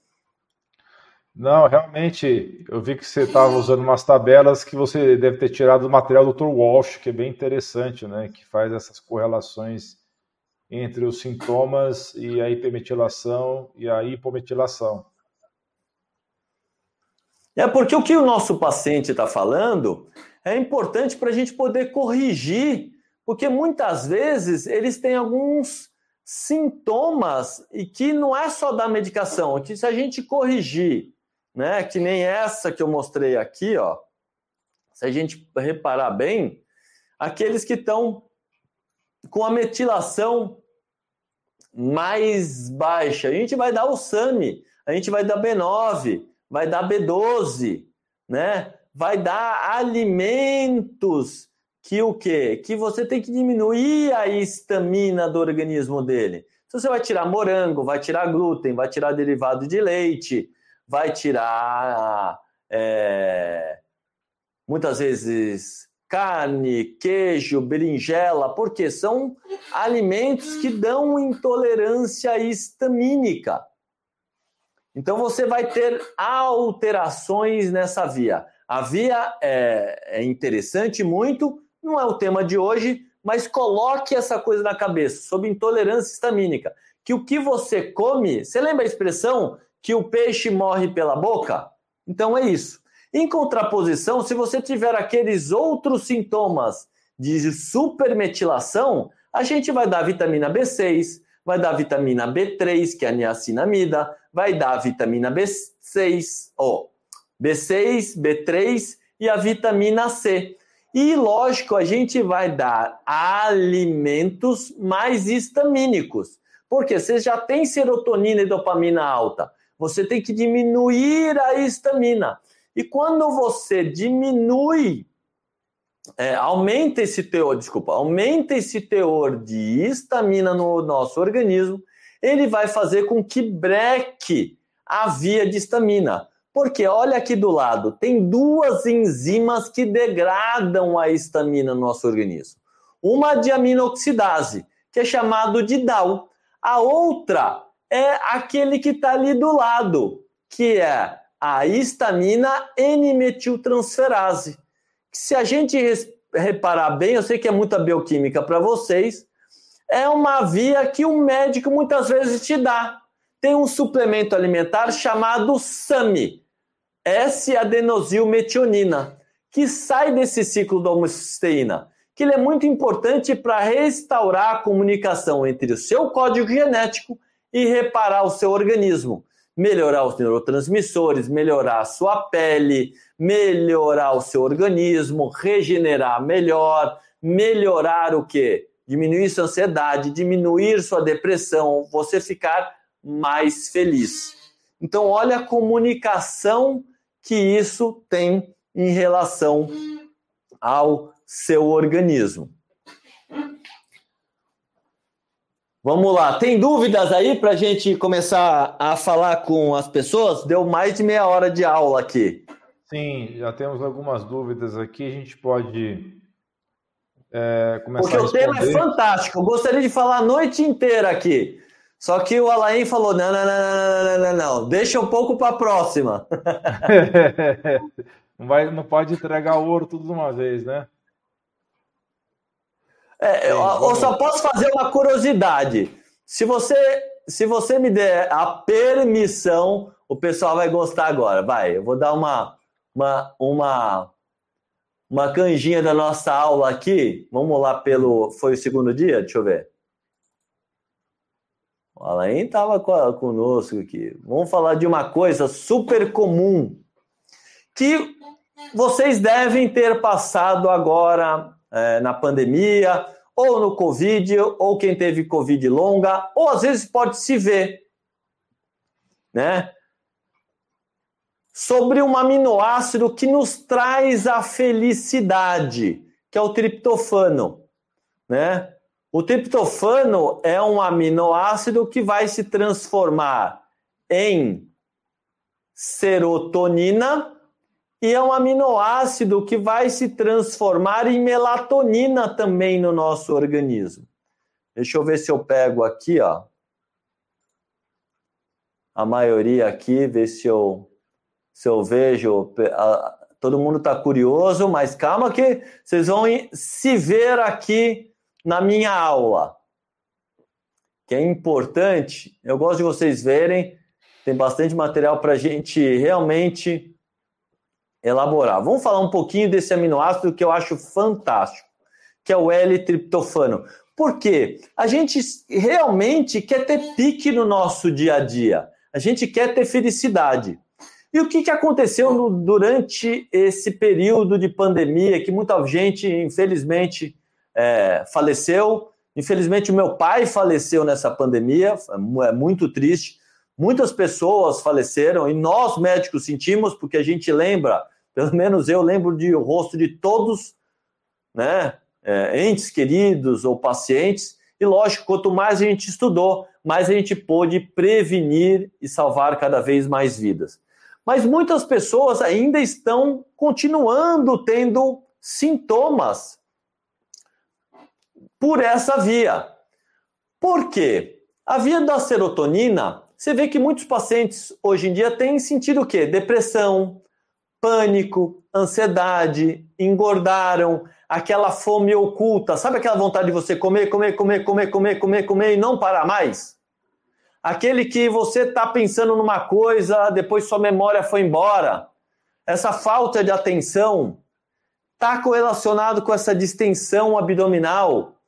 Não, realmente, eu vi que você estava usando umas tabelas que você deve ter tirado do material do Dr. Walsh, que é bem interessante, né? Que faz essas correlações entre os sintomas e a hipermetilação e a hipometilação. É porque o que o nosso paciente está falando é importante para a gente poder corrigir, porque muitas vezes eles têm alguns sintomas e que não é só da medicação, que se a gente corrigir, né, que nem essa que eu mostrei aqui, ó, se a gente reparar bem, aqueles que estão com a metilação mais baixa, a gente vai dar o SAMI, a gente vai dar B9, vai dar B12, né? Vai dar alimentos que o quê? Que você tem que diminuir a estamina do organismo dele. Se você vai tirar morango, vai tirar glúten, vai tirar derivado de leite, vai tirar é, muitas vezes carne, queijo, berinjela, porque são alimentos que dão intolerância histamínica. Então você vai ter alterações nessa via. A via é, é interessante muito, não é o tema de hoje, mas coloque essa coisa na cabeça sobre intolerância histamínica. Que o que você come, você lembra a expressão que o peixe morre pela boca? Então é isso. Em contraposição, se você tiver aqueles outros sintomas de supermetilação, a gente vai dar vitamina B6, vai dar vitamina B3, que é a niacinamida, vai dar vitamina B6, ó, B6, B3 e a vitamina C. E lógico, a gente vai dar alimentos mais histamínicos. Porque você já tem serotonina e dopamina alta. Você tem que diminuir a histamina. E quando você diminui, é, aumenta esse teor, desculpa, aumenta esse teor de histamina no nosso organismo, ele vai fazer com que breque a via de histamina. Porque olha aqui do lado, tem duas enzimas que degradam a histamina no nosso organismo. Uma de aminoxidase, que é chamado de DAO. A outra é aquele que está ali do lado, que é a histamina N-metiltransferase. Se a gente reparar bem, eu sei que é muita bioquímica para vocês, é uma via que o médico muitas vezes te dá. Tem um suplemento alimentar chamado SAMI, S-adenosilmetionina, que sai desse ciclo da homocisteína, que ele é muito importante para restaurar a comunicação entre o seu código genético e reparar o seu organismo melhorar os neurotransmissores, melhorar a sua pele, melhorar o seu organismo, regenerar melhor, melhorar o que? Diminuir sua ansiedade, diminuir sua depressão, você ficar mais feliz. Então, olha a comunicação que isso tem em relação ao seu organismo. Vamos lá, tem dúvidas aí para a gente começar a falar com as pessoas? Deu mais de meia hora de aula aqui. Sim, já temos algumas dúvidas aqui, a gente pode é, começar Porque a o tema é fantástico, eu gostaria de falar a noite inteira aqui. Só que o Alain falou: não, não, não, não, não, não, não, deixa um pouco para a próxima. (laughs) não, vai, não pode entregar ouro tudo de uma vez, né? É, eu, eu só posso fazer uma curiosidade. Se você, se você me der a permissão, o pessoal vai gostar agora. Vai, eu vou dar uma, uma, uma, uma canjinha da nossa aula aqui. Vamos lá pelo. Foi o segundo dia? Deixa eu ver. O Alain estava conosco aqui. Vamos falar de uma coisa super comum que vocês devem ter passado agora é, na pandemia, ou no Covid, ou quem teve Covid longa, ou às vezes pode se ver, né? Sobre um aminoácido que nos traz a felicidade, que é o triptofano, né? O triptofano é um aminoácido que vai se transformar em serotonina e é um aminoácido que vai se transformar em melatonina também no nosso organismo. Deixa eu ver se eu pego aqui, ó. A maioria aqui, ver se eu se eu vejo. Todo mundo está curioso, mas calma que vocês vão se ver aqui na minha aula. Que é importante. Eu gosto de vocês verem. Tem bastante material para a gente realmente elaborar. Vamos falar um pouquinho desse aminoácido que eu acho fantástico, que é o L-triptofano. Por quê? A gente realmente quer ter pique no nosso dia a dia. A gente quer ter felicidade. E o que, que aconteceu no, durante esse período de pandemia, que muita gente, infelizmente, é, faleceu? Infelizmente, o meu pai faleceu nessa pandemia, é muito triste. Muitas pessoas faleceram e nós médicos sentimos, porque a gente lembra, pelo menos eu lembro de o rosto de todos, né, é, entes queridos ou pacientes. E lógico, quanto mais a gente estudou, mais a gente pôde prevenir e salvar cada vez mais vidas. Mas muitas pessoas ainda estão continuando tendo sintomas por essa via. Por quê? A via da serotonina, você vê que muitos pacientes hoje em dia têm sentido o quê? Depressão, pânico, ansiedade, engordaram, aquela fome oculta, sabe aquela vontade de você comer, comer, comer, comer, comer, comer, comer e não parar mais? Aquele que você está pensando numa coisa, depois sua memória foi embora. Essa falta de atenção está correlacionado com essa distensão abdominal,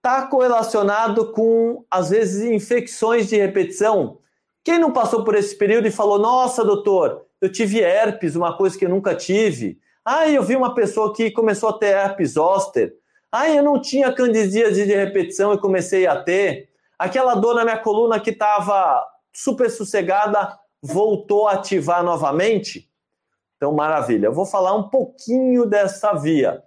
está correlacionado com, às vezes, infecções de repetição. Quem não passou por esse período e falou: Nossa, doutor, eu tive herpes, uma coisa que eu nunca tive. Ah, eu vi uma pessoa que começou a ter herpes zoster. Ah, eu não tinha candidíase de repetição e comecei a ter. Aquela dor na minha coluna que estava super sossegada voltou a ativar novamente? Então, maravilha. Eu vou falar um pouquinho dessa via.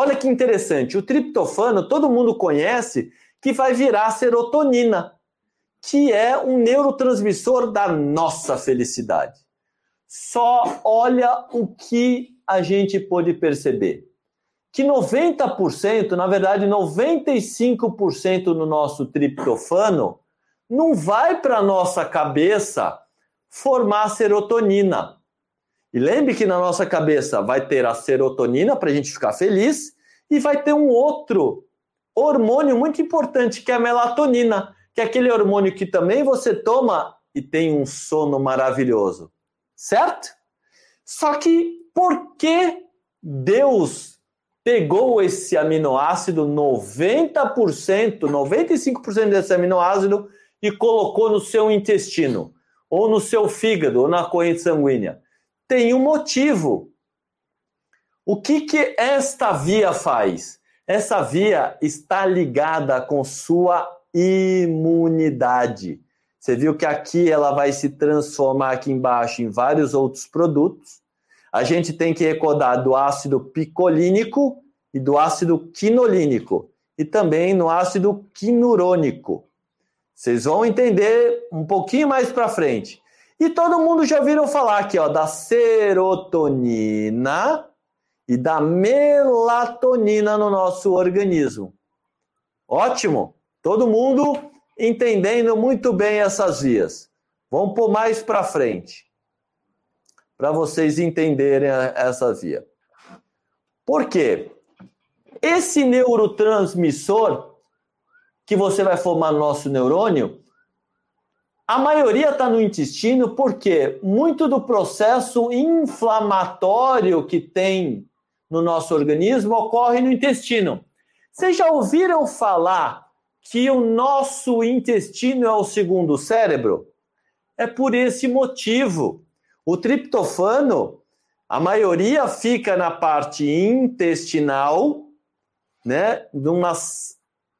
Olha que interessante. O triptofano, todo mundo conhece que vai virar serotonina, que é um neurotransmissor da nossa felicidade. Só olha o que a gente pôde perceber que 90%, na verdade 95% no nosso triptofano não vai para a nossa cabeça formar serotonina. E lembre que na nossa cabeça vai ter a serotonina para a gente ficar feliz e vai ter um outro hormônio muito importante que é a melatonina, que é aquele hormônio que também você toma e tem um sono maravilhoso. Certo? Só que por que Deus pegou esse aminoácido, 90%, 95% desse aminoácido, e colocou no seu intestino, ou no seu fígado, ou na corrente sanguínea. Tem um motivo. O que, que esta via faz? Essa via está ligada com sua imunidade. Você viu que aqui ela vai se transformar aqui embaixo em vários outros produtos a gente tem que recordar do ácido picolínico e do ácido quinolínico e também no ácido quinurônico. Vocês vão entender um pouquinho mais para frente. E todo mundo já viram falar aqui, ó, da serotonina e da melatonina no nosso organismo. Ótimo! Todo mundo entendendo muito bem essas vias. Vamos por mais para frente para vocês entenderem essa via. Por quê? Esse neurotransmissor que você vai formar no nosso neurônio, a maioria está no intestino, porque muito do processo inflamatório que tem no nosso organismo ocorre no intestino. Vocês já ouviram falar que o nosso intestino é o segundo cérebro? É por esse motivo. O triptofano, a maioria fica na parte intestinal, né, numa,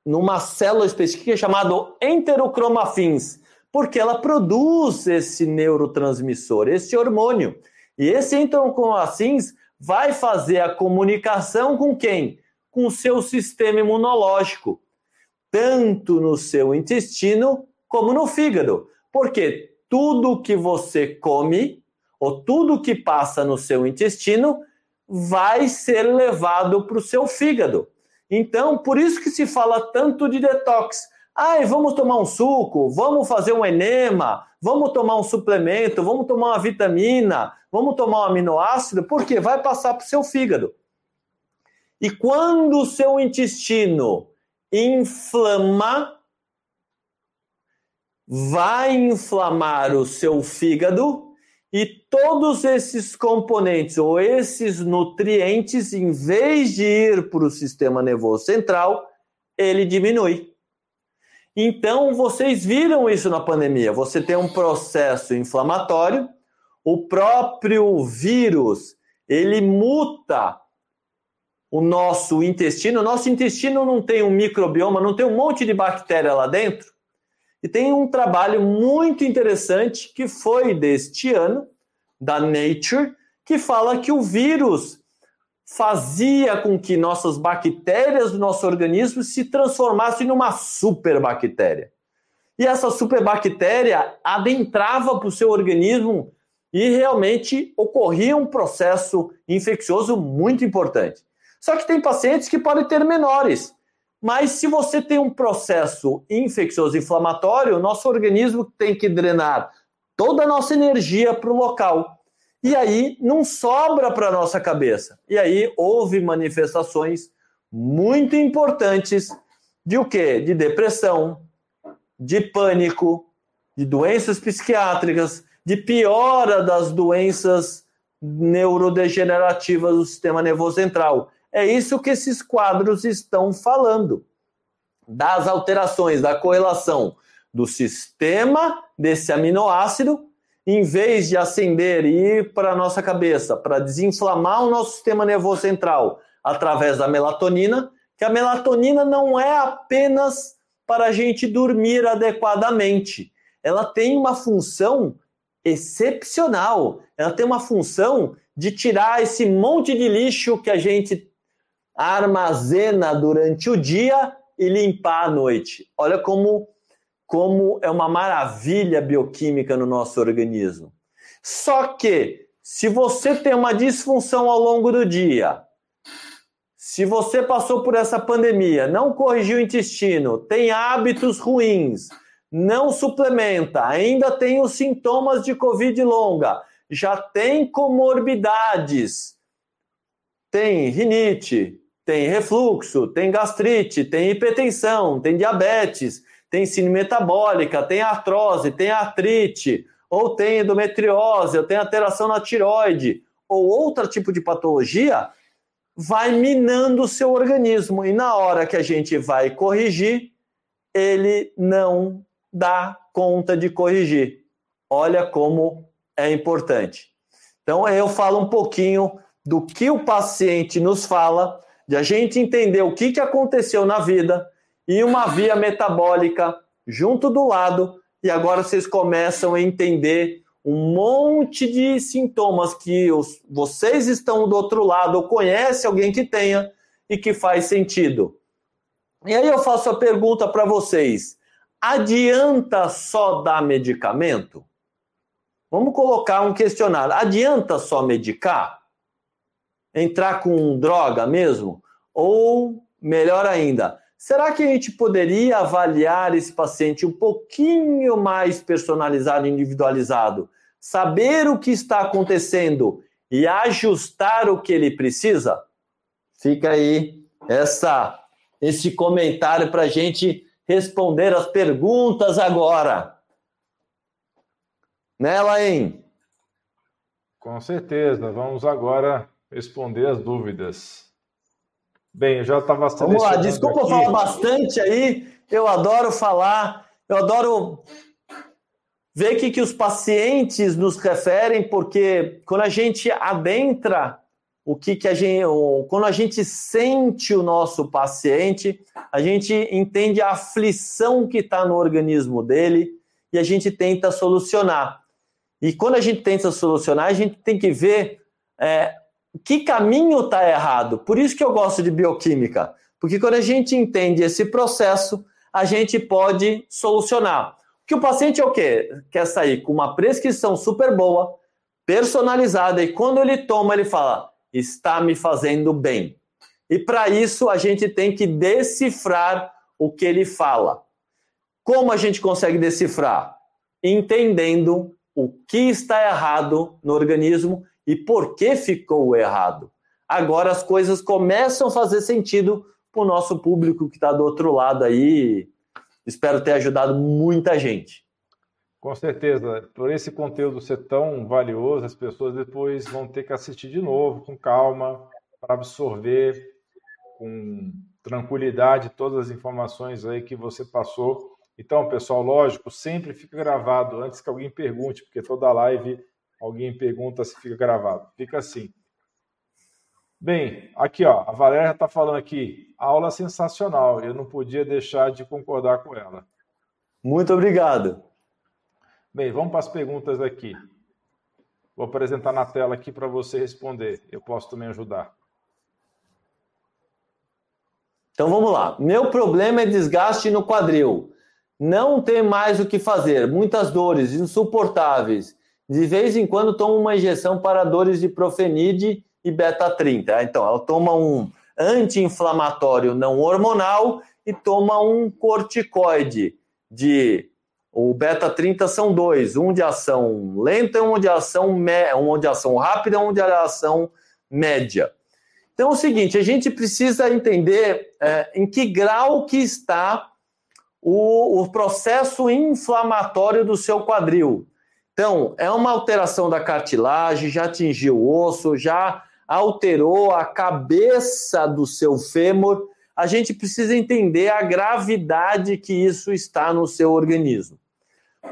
numa célula específica chamada enterocromafins, porque ela produz esse neurotransmissor, esse hormônio. E esse enterocromafins vai fazer a comunicação com quem? Com o seu sistema imunológico, tanto no seu intestino como no fígado. Porque tudo que você come ou tudo que passa no seu intestino vai ser levado para o seu fígado. Então, por isso que se fala tanto de detox. Ai, vamos tomar um suco, vamos fazer um enema, vamos tomar um suplemento, vamos tomar uma vitamina, vamos tomar um aminoácido, porque vai passar para o seu fígado. E quando o seu intestino inflama, vai inflamar o seu fígado e todos esses componentes ou esses nutrientes, em vez de ir para o sistema nervoso central, ele diminui. Então, vocês viram isso na pandemia. Você tem um processo inflamatório, o próprio vírus, ele muta o nosso intestino. O nosso intestino não tem um microbioma, não tem um monte de bactéria lá dentro. E tem um trabalho muito interessante que foi deste ano, da Nature, que fala que o vírus fazia com que nossas bactérias do nosso organismo se transformassem numa superbactéria. E essa superbactéria adentrava para o seu organismo e realmente ocorria um processo infeccioso muito importante. Só que tem pacientes que podem ter menores. Mas se você tem um processo infeccioso inflamatório, nosso organismo tem que drenar toda a nossa energia para o local. E aí não sobra para nossa cabeça. E aí houve manifestações muito importantes de o quê? De depressão, de pânico, de doenças psiquiátricas, de piora das doenças neurodegenerativas do sistema nervoso central. É isso que esses quadros estão falando. Das alterações, da correlação do sistema desse aminoácido, em vez de acender e ir para a nossa cabeça, para desinflamar o nosso sistema nervoso central através da melatonina, que a melatonina não é apenas para a gente dormir adequadamente. Ela tem uma função excepcional. Ela tem uma função de tirar esse monte de lixo que a gente armazena durante o dia e limpar à noite. Olha como, como é uma maravilha bioquímica no nosso organismo. Só que, se você tem uma disfunção ao longo do dia, se você passou por essa pandemia, não corrigiu o intestino, tem hábitos ruins, não suplementa, ainda tem os sintomas de Covid longa, já tem comorbidades, tem rinite, tem refluxo, tem gastrite, tem hipertensão, tem diabetes, tem síndrome metabólica, tem artrose, tem artrite, ou tem endometriose, ou tem alteração na tiroide, ou outro tipo de patologia, vai minando o seu organismo. E na hora que a gente vai corrigir, ele não dá conta de corrigir. Olha como é importante. Então, eu falo um pouquinho do que o paciente nos fala de a gente entender o que, que aconteceu na vida e uma via metabólica junto do lado, e agora vocês começam a entender um monte de sintomas que os, vocês estão do outro lado ou conhece alguém que tenha e que faz sentido. E aí eu faço a pergunta para vocês: adianta só dar medicamento? Vamos colocar um questionário: adianta só medicar? entrar com droga mesmo? Ou, melhor ainda, será que a gente poderia avaliar esse paciente um pouquinho mais personalizado, individualizado? Saber o que está acontecendo e ajustar o que ele precisa? Fica aí essa, esse comentário para a gente responder as perguntas agora. Né, Laim? Com certeza. Vamos agora responder as dúvidas. Bem, eu já estava Vamos lá, desculpa aqui. falar bastante aí, eu adoro falar, eu adoro ver o que, que os pacientes nos referem, porque quando a gente adentra o que, que a gente. Quando a gente sente o nosso paciente, a gente entende a aflição que está no organismo dele e a gente tenta solucionar. E quando a gente tenta solucionar, a gente tem que ver é, que caminho está errado. Por isso que eu gosto de bioquímica, porque quando a gente entende esse processo, a gente pode solucionar. Que o paciente é o quê? Quer sair com uma prescrição super boa, personalizada, e quando ele toma, ele fala: está me fazendo bem. E para isso, a gente tem que decifrar o que ele fala. Como a gente consegue decifrar? Entendendo o que está errado no organismo e por que ficou errado. Agora as coisas começam a fazer sentido para o nosso público que está do outro lado aí. Espero ter ajudado muita gente. Com certeza, por esse conteúdo ser tão valioso, as pessoas depois vão ter que assistir de novo, com calma, para absorver com tranquilidade todas as informações aí que você passou. Então, pessoal, lógico, sempre fica gravado antes que alguém pergunte, porque toda live alguém pergunta se fica gravado. Fica assim. Bem, aqui ó, a Valéria está falando aqui, aula sensacional. Eu não podia deixar de concordar com ela. Muito obrigado. Bem, vamos para as perguntas aqui. Vou apresentar na tela aqui para você responder. Eu posso também ajudar. Então vamos lá. Meu problema é desgaste no quadril. Não tem mais o que fazer. Muitas dores insuportáveis. De vez em quando tomo uma injeção para dores de profenide e beta-30. Então, ela toma um anti-inflamatório não hormonal e toma um corticoide de o beta-30 são dois, um de ação lenta um de ação, me, um de ação rápida e um de ação média. Então é o seguinte, a gente precisa entender é, em que grau que está o, o processo inflamatório do seu quadril. Então, é uma alteração da cartilagem, já atingiu o osso, já alterou a cabeça do seu fêmur, a gente precisa entender a gravidade que isso está no seu organismo.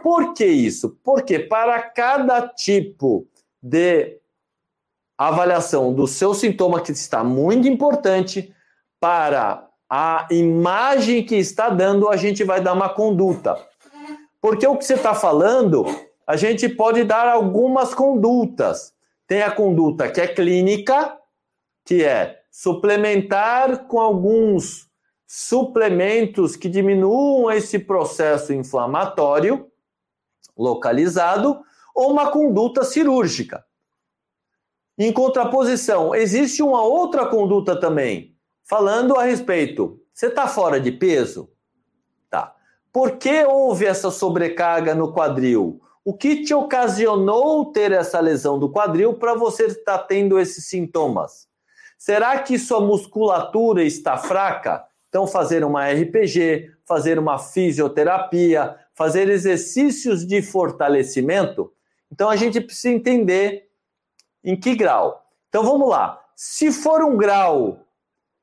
Por que isso? Porque para cada tipo de avaliação do seu sintoma que está muito importante para a imagem que está dando, a gente vai dar uma conduta. Porque o que você está falando, a gente pode dar algumas condutas. Tem a conduta que é clínica, que é suplementar com alguns suplementos que diminuam esse processo inflamatório localizado, ou uma conduta cirúrgica. Em contraposição, existe uma outra conduta também, falando a respeito. Você está fora de peso? Tá. Por que houve essa sobrecarga no quadril? O que te ocasionou ter essa lesão do quadril para você estar tendo esses sintomas? Será que sua musculatura está fraca? Então, fazer uma RPG, fazer uma fisioterapia, fazer exercícios de fortalecimento. Então, a gente precisa entender em que grau. Então, vamos lá. Se for um grau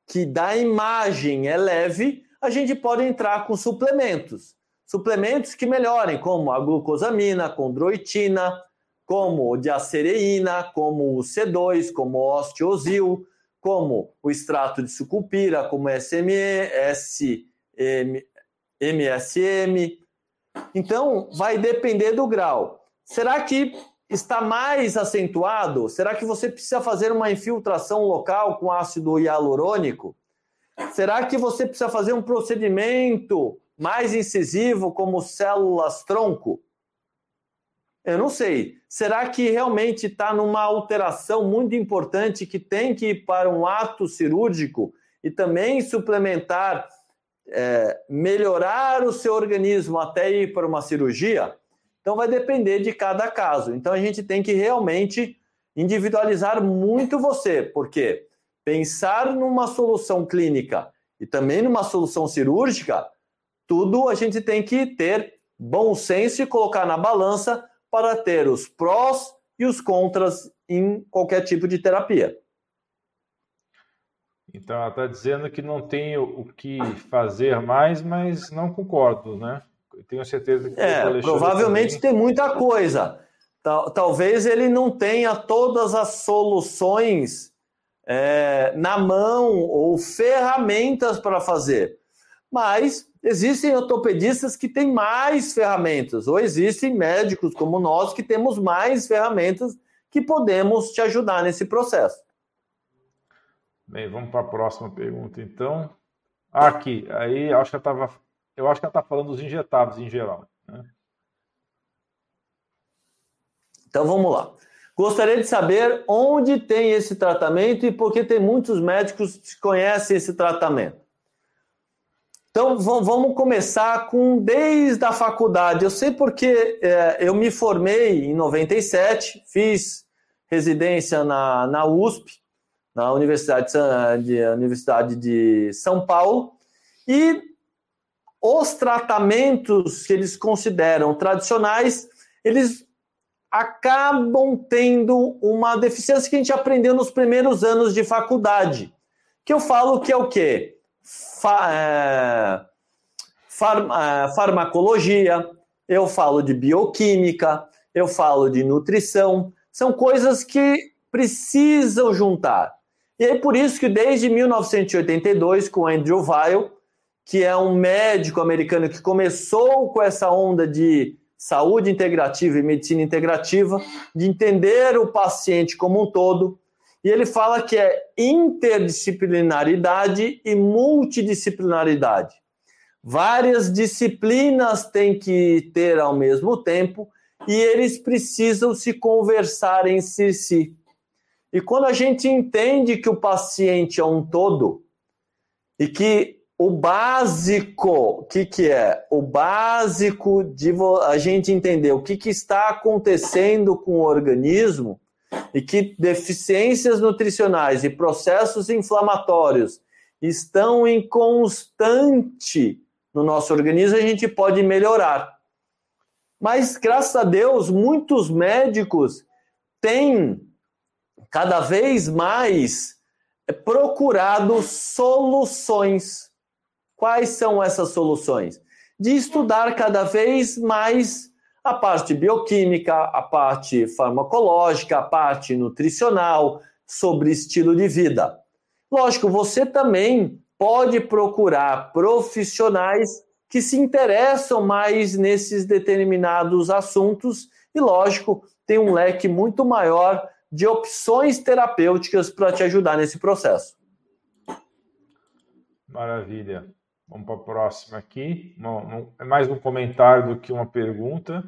que da imagem é leve, a gente pode entrar com suplementos. Suplementos que melhorem, como a glucosamina, condroitina, como o diacereína, como o C2, como o osteosil, como o extrato de sucupira, como SME, SM, MSM. Então, vai depender do grau. Será que está mais acentuado? Será que você precisa fazer uma infiltração local com ácido hialurônico? Será que você precisa fazer um procedimento mais incisivo, como células tronco? Eu não sei. Será que realmente está numa alteração muito importante que tem que ir para um ato cirúrgico e também suplementar, é, melhorar o seu organismo até ir para uma cirurgia? Então vai depender de cada caso. Então a gente tem que realmente individualizar muito você, porque pensar numa solução clínica e também numa solução cirúrgica tudo a gente tem que ter bom senso e colocar na balança para ter os prós e os contras em qualquer tipo de terapia. Então, ela está dizendo que não tem o que fazer mais, mas não concordo, né? Tenho certeza que. É, provavelmente também... tem muita coisa. Talvez ele não tenha todas as soluções é, na mão ou ferramentas para fazer. Mas existem ortopedistas que têm mais ferramentas, ou existem médicos como nós que temos mais ferramentas que podemos te ajudar nesse processo. Bem, vamos para a próxima pergunta, então. Aqui, aí acho que eu, tava, eu acho que ela está falando dos injetáveis em geral. Né? Então vamos lá. Gostaria de saber onde tem esse tratamento e por que tem muitos médicos que conhecem esse tratamento. Então vamos começar com desde a faculdade. Eu sei porque é, eu me formei em 97, fiz residência na, na USP, na Universidade de, Universidade de São Paulo, e os tratamentos que eles consideram tradicionais, eles acabam tendo uma deficiência que a gente aprendeu nos primeiros anos de faculdade, que eu falo que é o quê? Fa é, é, farmacologia, eu falo de bioquímica, eu falo de nutrição, são coisas que precisam juntar. E é por isso que desde 1982, com Andrew Weil, que é um médico americano que começou com essa onda de saúde integrativa e medicina integrativa, de entender o paciente como um todo. E ele fala que é interdisciplinaridade e multidisciplinaridade. Várias disciplinas têm que ter ao mesmo tempo e eles precisam se conversar em si. E quando a gente entende que o paciente é um todo e que o básico, o que, que é? O básico de a gente entender o que, que está acontecendo com o organismo e que deficiências nutricionais e processos inflamatórios estão em constante no nosso organismo, a gente pode melhorar. Mas, graças a Deus, muitos médicos têm cada vez mais procurado soluções Quais são essas soluções? De estudar cada vez mais a parte bioquímica, a parte farmacológica, a parte nutricional, sobre estilo de vida. Lógico, você também pode procurar profissionais que se interessam mais nesses determinados assuntos e, lógico, tem um leque muito maior de opções terapêuticas para te ajudar nesse processo. Maravilha. Vamos para a próxima aqui. é mais um comentário do que uma pergunta.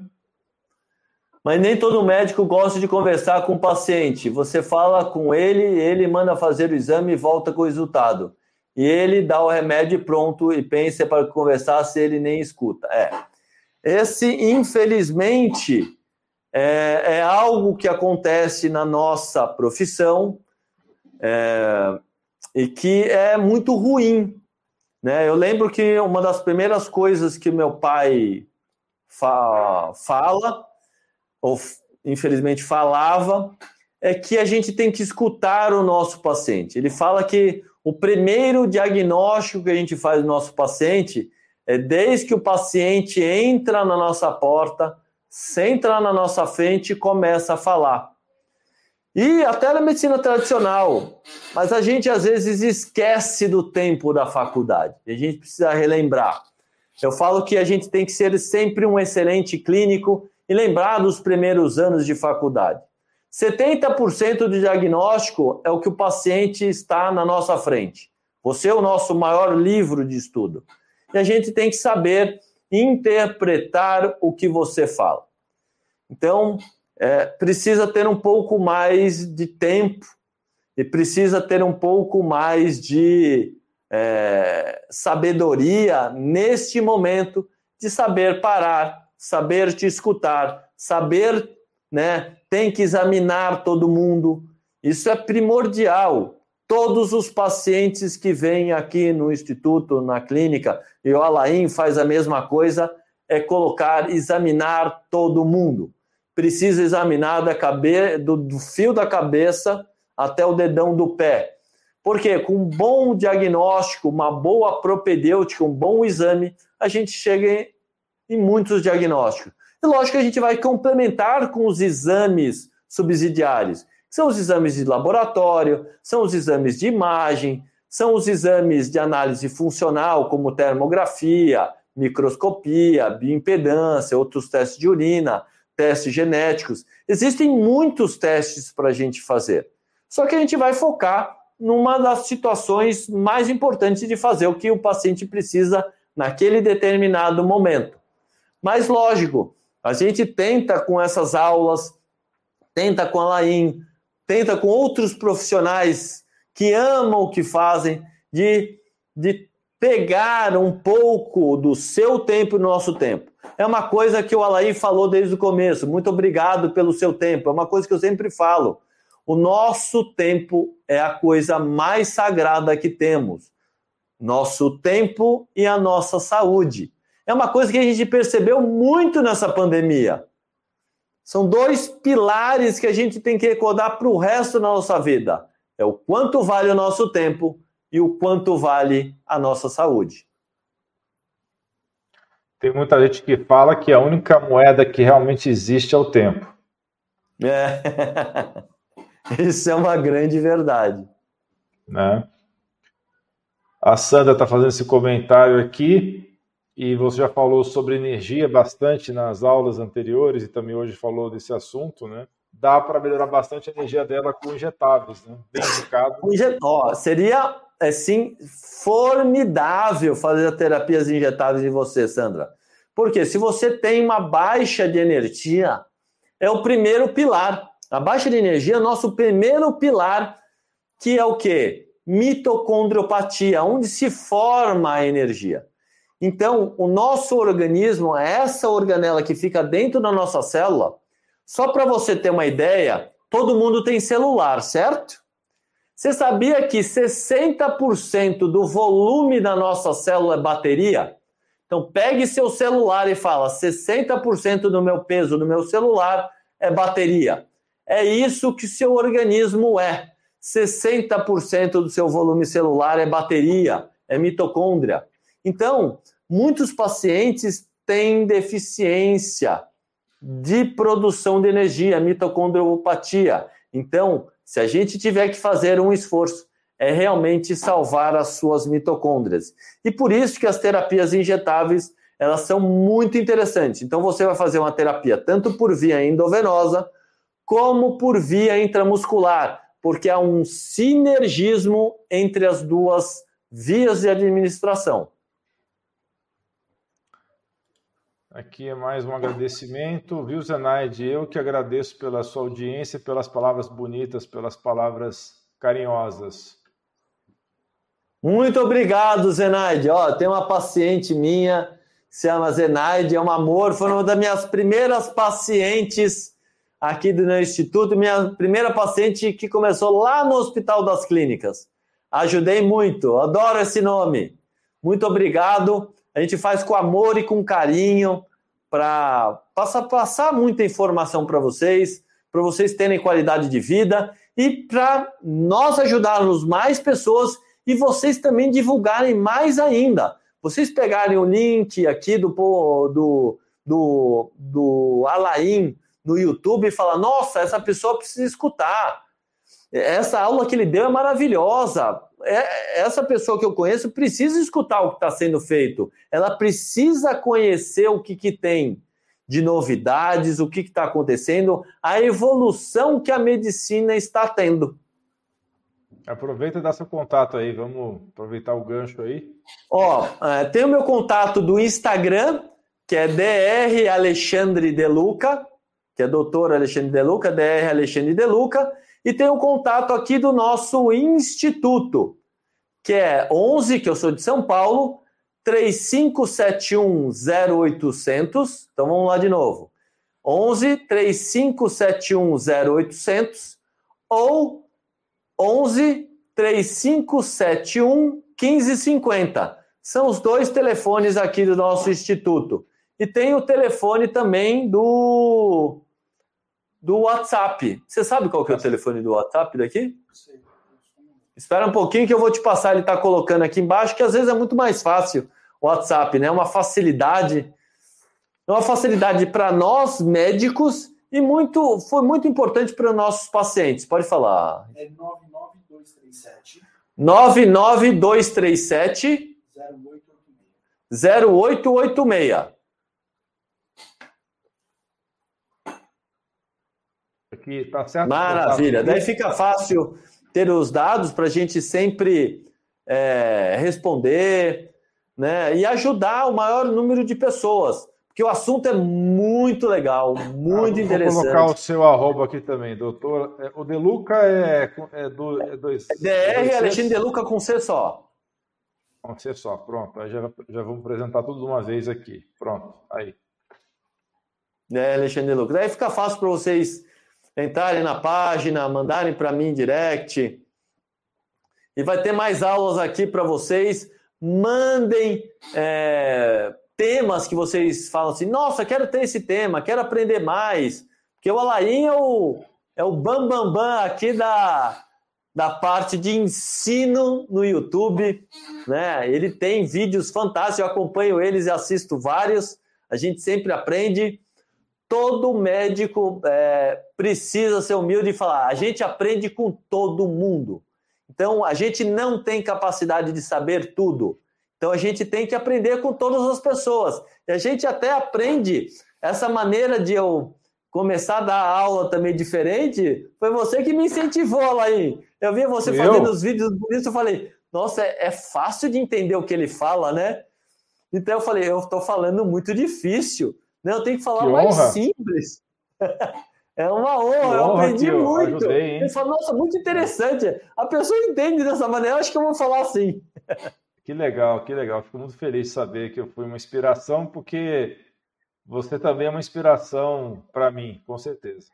Mas nem todo médico gosta de conversar com o paciente. Você fala com ele, ele manda fazer o exame e volta com o resultado. E ele dá o remédio pronto e pensa para conversar se ele nem escuta. É. Esse, infelizmente, é, é algo que acontece na nossa profissão é, e que é muito ruim né? Eu lembro que uma das primeiras coisas que meu pai fa fala, ou infelizmente falava, é que a gente tem que escutar o nosso paciente. Ele fala que o primeiro diagnóstico que a gente faz do nosso paciente é desde que o paciente entra na nossa porta, senta na nossa frente e começa a falar. E até na medicina tradicional. Mas a gente às vezes esquece do tempo da faculdade. A gente precisa relembrar. Eu falo que a gente tem que ser sempre um excelente clínico e lembrar dos primeiros anos de faculdade. 70% do diagnóstico é o que o paciente está na nossa frente. Você é o nosso maior livro de estudo. E a gente tem que saber interpretar o que você fala. Então, é, precisa ter um pouco mais de tempo e precisa ter um pouco mais de é, sabedoria neste momento de saber parar, saber te escutar, saber, né? Tem que examinar todo mundo. Isso é primordial. Todos os pacientes que vêm aqui no instituto, na clínica, e o Alain faz a mesma coisa, é colocar, examinar todo mundo precisa examinar da cabe... do, do fio da cabeça até o dedão do pé. Porque com um bom diagnóstico, uma boa propedêutica, um bom exame, a gente chega em muitos diagnósticos. E lógico que a gente vai complementar com os exames subsidiários. São os exames de laboratório, são os exames de imagem, são os exames de análise funcional, como termografia, microscopia, bioimpedância, outros testes de urina, testes genéticos. Existem muitos testes para a gente fazer. Só que a gente vai focar numa das situações mais importantes de fazer o que o paciente precisa naquele determinado momento. Mas, lógico, a gente tenta com essas aulas, tenta com a Laim, tenta com outros profissionais que amam o que fazem, de, de pegar um pouco do seu tempo e nosso tempo é uma coisa que o Alain falou desde o começo. Muito obrigado pelo seu tempo. É uma coisa que eu sempre falo. O nosso tempo é a coisa mais sagrada que temos. nosso tempo e a nossa saúde. É uma coisa que a gente percebeu muito nessa pandemia. São dois pilares que a gente tem que recordar para o resto da nossa vida. É o quanto vale o nosso tempo e o quanto vale a nossa saúde. Tem muita gente que fala que a única moeda que realmente existe é o tempo. É. (laughs) Isso é uma grande verdade. Né? A Sandra está fazendo esse comentário aqui e você já falou sobre energia bastante nas aulas anteriores e também hoje falou desse assunto, né? Dá para melhorar bastante a energia dela com injetáveis, né? Bem indicado. Ó, seria, assim, formidável fazer terapias injetáveis em você, Sandra. Porque se você tem uma baixa de energia, é o primeiro pilar. A baixa de energia é nosso primeiro pilar, que é o quê? Mitocondriopatia, onde se forma a energia. Então, o nosso organismo, essa organela que fica dentro da nossa célula, só para você ter uma ideia, todo mundo tem celular, certo? Você sabia que 60% do volume da nossa célula é bateria? Então, pegue seu celular e fala: 60% do meu peso do meu celular é bateria. É isso que seu organismo é. 60% do seu volume celular é bateria, é mitocôndria. Então, muitos pacientes têm deficiência de produção de energia, mitocondriopatia. Então, se a gente tiver que fazer um esforço, é realmente salvar as suas mitocôndrias. E por isso que as terapias injetáveis, elas são muito interessantes. Então, você vai fazer uma terapia tanto por via endovenosa, como por via intramuscular, porque há um sinergismo entre as duas vias de administração. Aqui é mais um agradecimento, viu, Zenaide? Eu que agradeço pela sua audiência, pelas palavras bonitas, pelas palavras carinhosas. Muito obrigado, Zenaide. Ó, tem uma paciente minha, se chama Zenaide, é um amor, foi uma das minhas primeiras pacientes aqui do meu instituto, minha primeira paciente que começou lá no Hospital das Clínicas. Ajudei muito, adoro esse nome. Muito obrigado. A gente faz com amor e com carinho para passar, passar muita informação para vocês, para vocês terem qualidade de vida e para nós ajudarmos mais pessoas e vocês também divulgarem mais ainda. Vocês pegarem o link aqui do, do, do, do Alain no YouTube e falar: nossa, essa pessoa precisa escutar. Essa aula que ele deu é maravilhosa é, essa pessoa que eu conheço precisa escutar o que está sendo feito. Ela precisa conhecer o que, que tem de novidades, o que está acontecendo, a evolução que a medicina está tendo. Aproveita e dá seu contato aí, vamos aproveitar o gancho aí. Ó, é, tem o meu contato do Instagram, que é Dr. Alexandre Deluca, que é doutor Alexandre Deluca, Dr. Alexandre Deluca, e tem o contato aqui do nosso instituto, que é 11, que eu sou de São Paulo, 3571 0800. Então vamos lá de novo. 11 3571 0800 ou 11 3571 1550. São os dois telefones aqui do nosso instituto. E tem o telefone também do do WhatsApp. Você sabe qual que é o telefone do WhatsApp daqui? Sim. Espera um pouquinho que eu vou te passar, ele está colocando aqui embaixo, que às vezes é muito mais fácil o WhatsApp, né? Uma facilidade, uma facilidade para nós médicos e muito foi muito importante para os nossos pacientes. Pode falar. É 99237 99237 0886. 0886. Aqui, tá certo? Maravilha. Daí fica fácil ter os dados para a gente sempre é, responder né, e ajudar o maior número de pessoas. Porque o assunto é muito legal, muito ah, interessante. Vou colocar o seu arroba aqui também, doutor. É, o Deluca é, é, do, é dois. É DR Alexandre Deluca com C só. Com C só, pronto. Aí já, já vamos apresentar tudo de uma vez aqui. Pronto, aí. É, Alexandre Deluca. Daí fica fácil para vocês entrarem na página, mandarem para mim direct. E vai ter mais aulas aqui para vocês, Mandem é, temas que vocês falam assim: nossa, quero ter esse tema, quero aprender mais. Porque o Alain é o, é o bam, bam, bam aqui da, da parte de ensino no YouTube. Né? Ele tem vídeos fantásticos, eu acompanho eles e assisto vários. A gente sempre aprende. Todo médico é, precisa ser humilde e falar: a gente aprende com todo mundo. Então, a gente não tem capacidade de saber tudo. Então, a gente tem que aprender com todas as pessoas. E a gente até aprende essa maneira de eu começar a dar aula também diferente. Foi você que me incentivou, Laí. Eu vi você eu? fazendo os vídeos bonitos, eu falei, nossa, é, é fácil de entender o que ele fala, né? Então, eu falei, eu estou falando muito difícil. Eu tenho que falar que mais simples. (laughs) É uma honra, honra eu aprendi muito. Ajudei, Ele falou, nossa, muito interessante. A pessoa entende dessa maneira, acho que eu vou falar assim. Que legal, que legal. Fico muito feliz de saber que eu fui uma inspiração, porque você também é uma inspiração para mim, com certeza.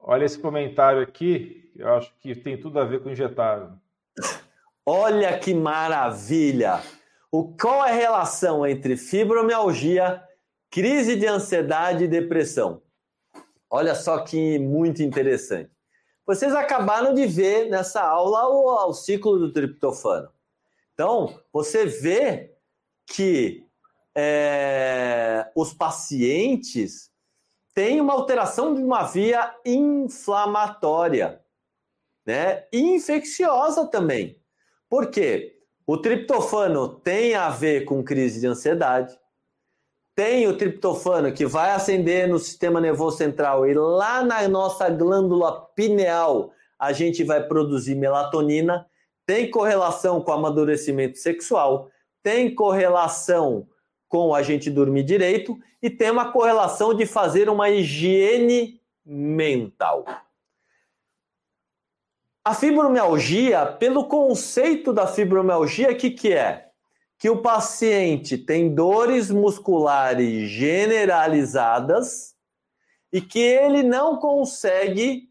Olha esse comentário aqui, eu acho que tem tudo a ver com injetável. Olha que maravilha! O, qual é a relação entre fibromialgia Crise de ansiedade e depressão. Olha só que muito interessante. Vocês acabaram de ver nessa aula o, o ciclo do triptofano. Então, você vê que é, os pacientes têm uma alteração de uma via inflamatória, né? E infecciosa também. Por quê? O triptofano tem a ver com crise de ansiedade, tem o triptofano que vai acender no sistema nervoso central e lá na nossa glândula pineal a gente vai produzir melatonina, tem correlação com amadurecimento sexual, tem correlação com a gente dormir direito. E tem uma correlação de fazer uma higiene mental. A fibromialgia, pelo conceito da fibromialgia, o que, que é? que o paciente tem dores musculares generalizadas e que ele não consegue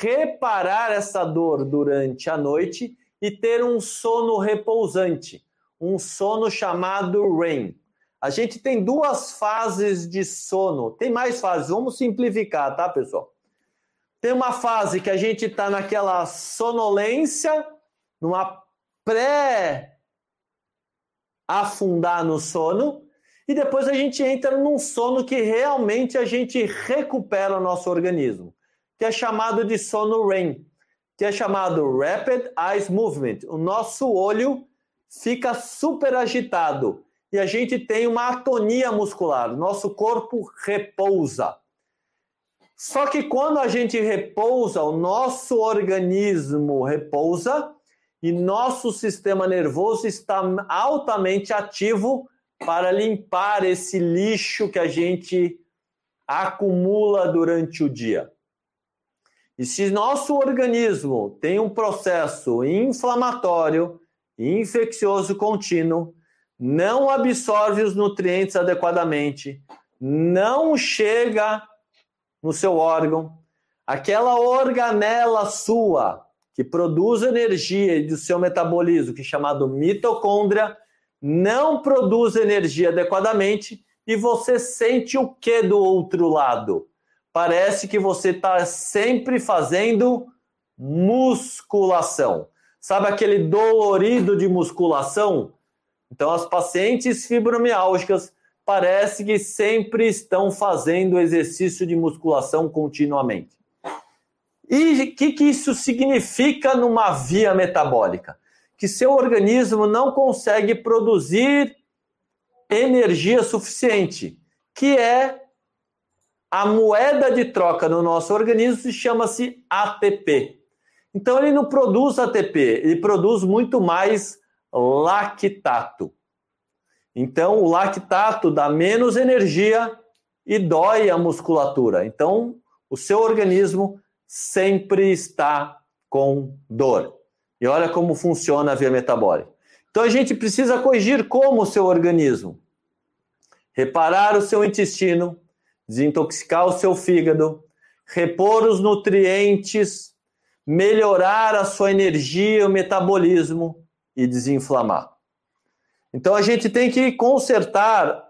reparar essa dor durante a noite e ter um sono repousante, um sono chamado REM. A gente tem duas fases de sono, tem mais fases, vamos simplificar, tá, pessoal? Tem uma fase que a gente está naquela sonolência, numa pré afundar no sono e depois a gente entra num sono que realmente a gente recupera o nosso organismo, que é chamado de sono REM, que é chamado Rapid Eye Movement. O nosso olho fica super agitado e a gente tem uma atonia muscular, nosso corpo repousa. Só que quando a gente repousa, o nosso organismo repousa, e nosso sistema nervoso está altamente ativo para limpar esse lixo que a gente acumula durante o dia. E se nosso organismo tem um processo inflamatório, infeccioso contínuo, não absorve os nutrientes adequadamente, não chega no seu órgão, aquela organela sua que produz energia do seu metabolismo, que é chamado mitocôndria, não produz energia adequadamente e você sente o que do outro lado? Parece que você está sempre fazendo musculação. Sabe aquele dolorido de musculação? Então, as pacientes fibromialgicas parece que sempre estão fazendo exercício de musculação continuamente. E o que, que isso significa numa via metabólica? Que seu organismo não consegue produzir energia suficiente, que é a moeda de troca no nosso organismo chama-se ATP. Então ele não produz ATP, ele produz muito mais lactato. Então o lactato dá menos energia e dói a musculatura. Então o seu organismo sempre está com dor. E olha como funciona a via metabólica. Então a gente precisa corrigir como o seu organismo. Reparar o seu intestino, desintoxicar o seu fígado, repor os nutrientes, melhorar a sua energia o metabolismo, e desinflamar. Então a gente tem que consertar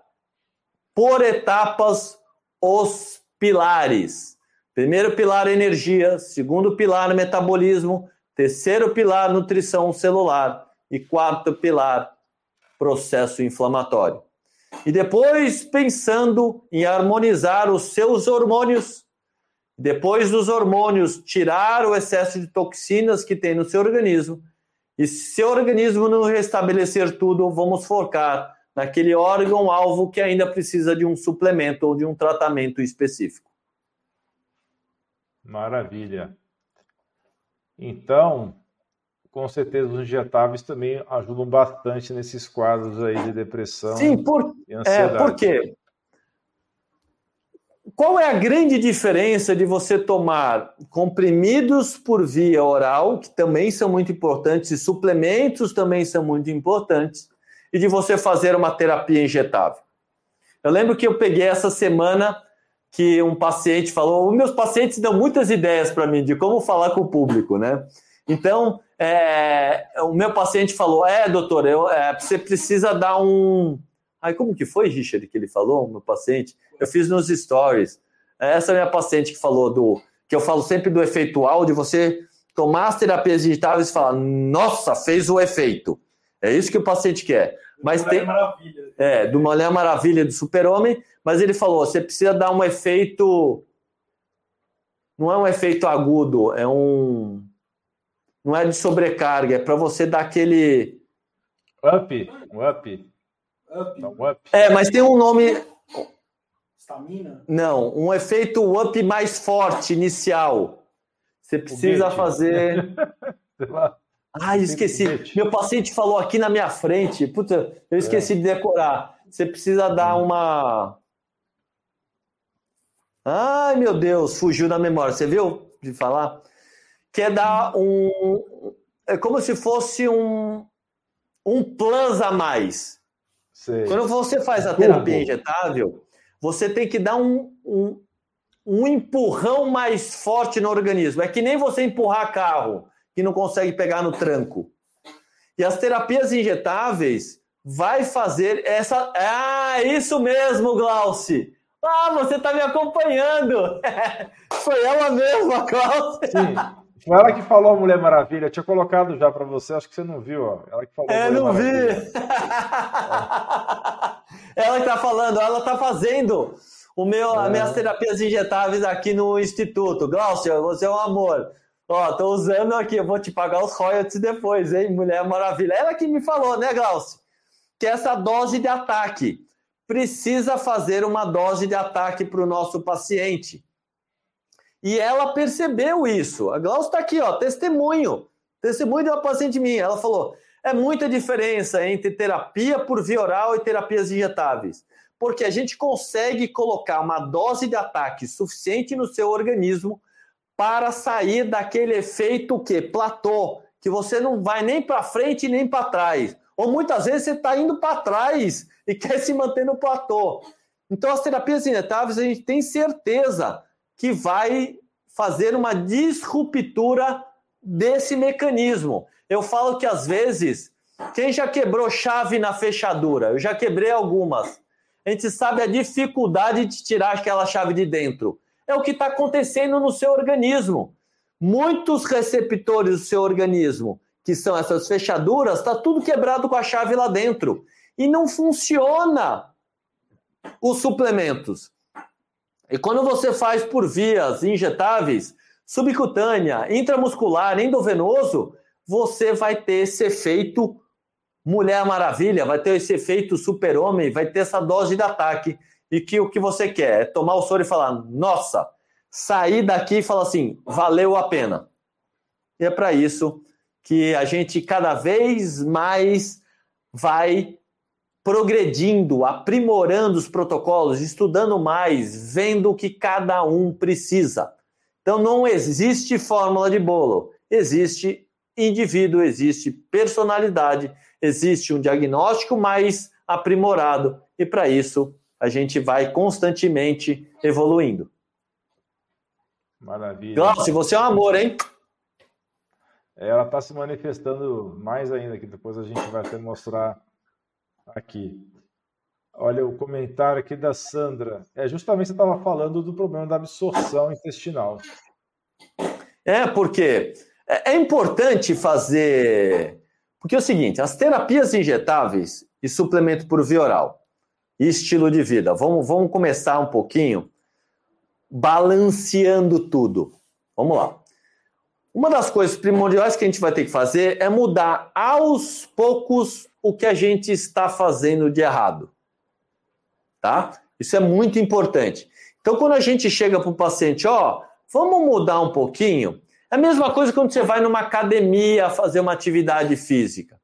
por etapas os pilares. Primeiro pilar energia, segundo pilar metabolismo, terceiro pilar nutrição celular e quarto pilar processo inflamatório. E depois pensando em harmonizar os seus hormônios, depois dos hormônios tirar o excesso de toxinas que tem no seu organismo. E se o organismo não restabelecer tudo, vamos focar naquele órgão-alvo que ainda precisa de um suplemento ou de um tratamento específico. Maravilha. Então, com certeza os injetáveis também ajudam bastante nesses quadros aí de depressão Sim, por, e ansiedade. É, por quê? Qual é a grande diferença de você tomar comprimidos por via oral, que também são muito importantes, e suplementos também são muito importantes, e de você fazer uma terapia injetável? Eu lembro que eu peguei essa semana que um paciente falou, meus pacientes dão muitas ideias para mim de como falar com o público, né? Então, é, o meu paciente falou, é, doutor, eu, é, você precisa dar um... Aí, como que foi, Richard, que ele falou, meu paciente? Eu fiz nos stories. Essa é a minha paciente que falou do... Que eu falo sempre do efeito áudio, você tomar as terapias digitais e falar, nossa, fez o efeito. É isso que o paciente quer. Mas do tem... Maravilha. É, do Mulher Maravilha, do Super-Homem, mas ele falou: você precisa dar um efeito. Não é um efeito agudo, é um. Não é de sobrecarga, é para você dar aquele. Up, um up. Up. Não, up. É, mas tem um nome. Estamina? Não, um efeito up mais forte, inicial. Você precisa fazer. (laughs) Ai, esqueci. Meu paciente falou aqui na minha frente. Puta, eu esqueci é. de decorar. Você precisa dar hum. uma. Ai, meu Deus, fugiu da memória. Você viu de falar? Quer dar um. É como se fosse um. Um plus a mais. Sei. Quando você faz a terapia injetável, você tem que dar um, um, um empurrão mais forte no organismo. É que nem você empurrar carro, que não consegue pegar no tranco. E as terapias injetáveis vai fazer essa. Ah, isso mesmo, Glauci! Ah, você está me acompanhando! (laughs) Foi ela mesma, Cláudia. Sim. Foi ela que falou a Mulher Maravilha. Eu tinha colocado já para você, acho que você não viu, ó. Ela que falou. É, não vi. (laughs) ela que tá falando, ela tá fazendo o meu, é. as minhas terapias injetáveis aqui no Instituto. Glaucia, você é um amor. Ó, tô usando aqui, eu vou te pagar os royalties depois, hein? Mulher Maravilha. Ela que me falou, né, Glaucia? Que essa dose de ataque precisa fazer uma dose de ataque para o nosso paciente. E ela percebeu isso. A Glaucia está aqui, ó, testemunho. Testemunho de uma paciente minha. Ela falou: é muita diferença entre terapia por via oral e terapias injetáveis. Porque a gente consegue colocar uma dose de ataque suficiente no seu organismo para sair daquele efeito que platô, que você não vai nem para frente nem para trás. Ou muitas vezes você está indo para trás e (laughs) quer se manter no platô. Então, as terapias injetáveis, a gente tem certeza que vai fazer uma disruptura desse mecanismo. Eu falo que às vezes, quem já quebrou chave na fechadura? Eu já quebrei algumas. A gente sabe a dificuldade de tirar aquela chave de dentro. É o que está acontecendo no seu organismo. Muitos receptores do seu organismo que são essas fechaduras, está tudo quebrado com a chave lá dentro. E não funciona os suplementos. E quando você faz por vias injetáveis, subcutânea, intramuscular, endovenoso, você vai ter esse efeito Mulher Maravilha, vai ter esse efeito super-homem, vai ter essa dose de ataque. E que o que você quer é tomar o soro e falar: nossa, sair daqui e falar assim, valeu a pena. E é para isso que a gente cada vez mais vai progredindo, aprimorando os protocolos, estudando mais, vendo o que cada um precisa. Então não existe fórmula de bolo, existe indivíduo, existe personalidade, existe um diagnóstico mais aprimorado e para isso a gente vai constantemente evoluindo. Maravilha. Glaucio, você é um amor, hein? ela está se manifestando mais ainda, que depois a gente vai até mostrar aqui. Olha o comentário aqui da Sandra. É justamente você estava falando do problema da absorção intestinal. É, porque é, é importante fazer. Porque é o seguinte: as terapias injetáveis e suplemento por via oral e estilo de vida. Vamos, vamos começar um pouquinho balanceando tudo. Vamos lá. Uma das coisas primordiais que a gente vai ter que fazer é mudar aos poucos o que a gente está fazendo de errado. Tá? Isso é muito importante. Então, quando a gente chega para o paciente, ó, vamos mudar um pouquinho, é a mesma coisa quando você vai numa academia fazer uma atividade física.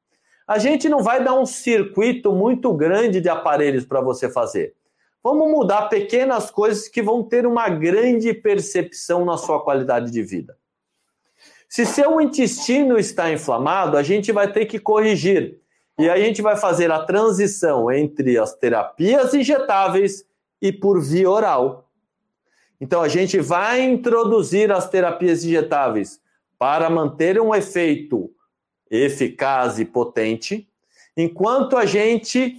A gente não vai dar um circuito muito grande de aparelhos para você fazer. Vamos mudar pequenas coisas que vão ter uma grande percepção na sua qualidade de vida. Se seu intestino está inflamado, a gente vai ter que corrigir. E a gente vai fazer a transição entre as terapias injetáveis e por via oral. Então a gente vai introduzir as terapias injetáveis para manter um efeito eficaz e potente, enquanto a gente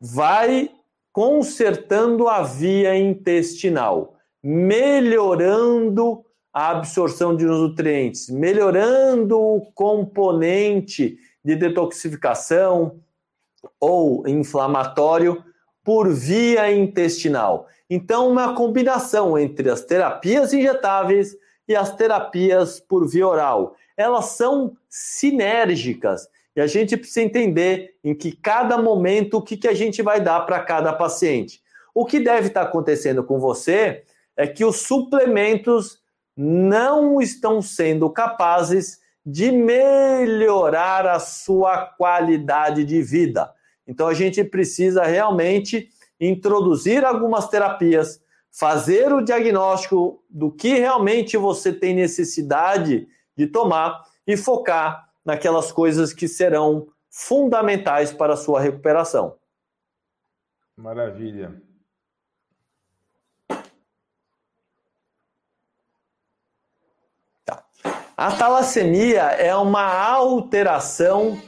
vai consertando a via intestinal, melhorando a absorção de nutrientes, melhorando o componente de detoxificação ou inflamatório por via intestinal. Então, uma combinação entre as terapias injetáveis e as terapias por via oral. Elas são sinérgicas e a gente precisa entender em que cada momento o que, que a gente vai dar para cada paciente. O que deve estar acontecendo com você é que os suplementos não estão sendo capazes de melhorar a sua qualidade de vida. Então a gente precisa realmente introduzir algumas terapias, fazer o diagnóstico do que realmente você tem necessidade de tomar e focar naquelas coisas que serão fundamentais para a sua recuperação. Maravilha. A talassemia é uma alteração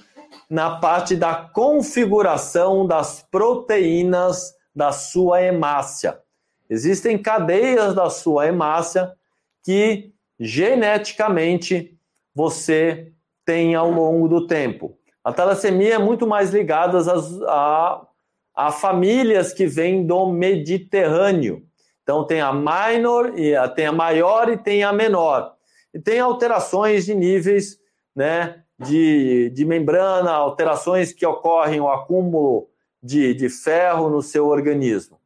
na parte da configuração das proteínas da sua hemácia. Existem cadeias da sua hemácia que geneticamente você tem ao longo do tempo. A talassemia é muito mais ligada a, a famílias que vêm do Mediterrâneo. Então tem a minor, tem a maior e tem a menor e tem alterações de níveis né, de, de membrana, alterações que ocorrem o acúmulo de, de ferro no seu organismo.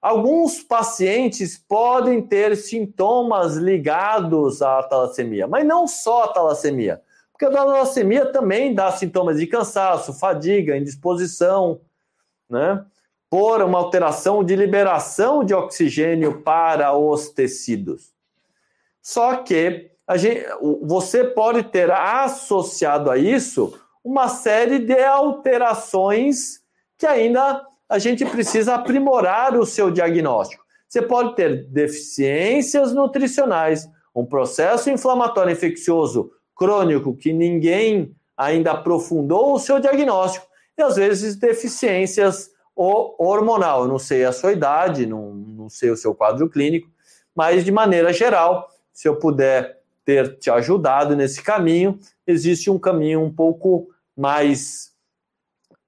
Alguns pacientes podem ter sintomas ligados à talassemia, mas não só a talassemia, porque a talassemia também dá sintomas de cansaço, fadiga, indisposição, né? por uma alteração de liberação de oxigênio para os tecidos. Só que gente, você pode ter associado a isso uma série de alterações que ainda a gente precisa aprimorar o seu diagnóstico. Você pode ter deficiências nutricionais, um processo inflamatório infeccioso crônico que ninguém ainda aprofundou o seu diagnóstico, e às vezes deficiências hormonal. Eu não sei a sua idade, não, não sei o seu quadro clínico, mas de maneira geral, se eu puder ter te ajudado nesse caminho, existe um caminho um pouco mais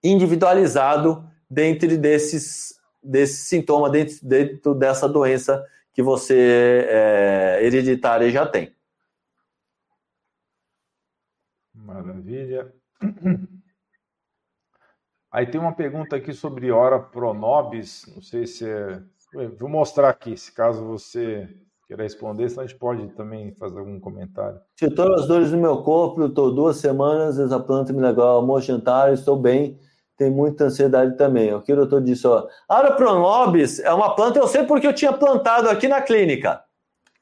individualizado dentro desses, desses sintomas, dentro, dentro dessa doença que você é, hereditária já tem. Maravilha. (clears throat) Aí tem uma pergunta aqui sobre hora pronobis, não sei se é. Vou mostrar aqui, se caso você queira responder, senão a gente pode também fazer algum comentário. Tirou as dores do meu corpo, estou duas semanas, essa planta me legal, almoço, jantar, estou bem, tem muita ansiedade também. O que o doutor disse, ó, Ara pronobis é uma planta, eu sei porque eu tinha plantado aqui na clínica.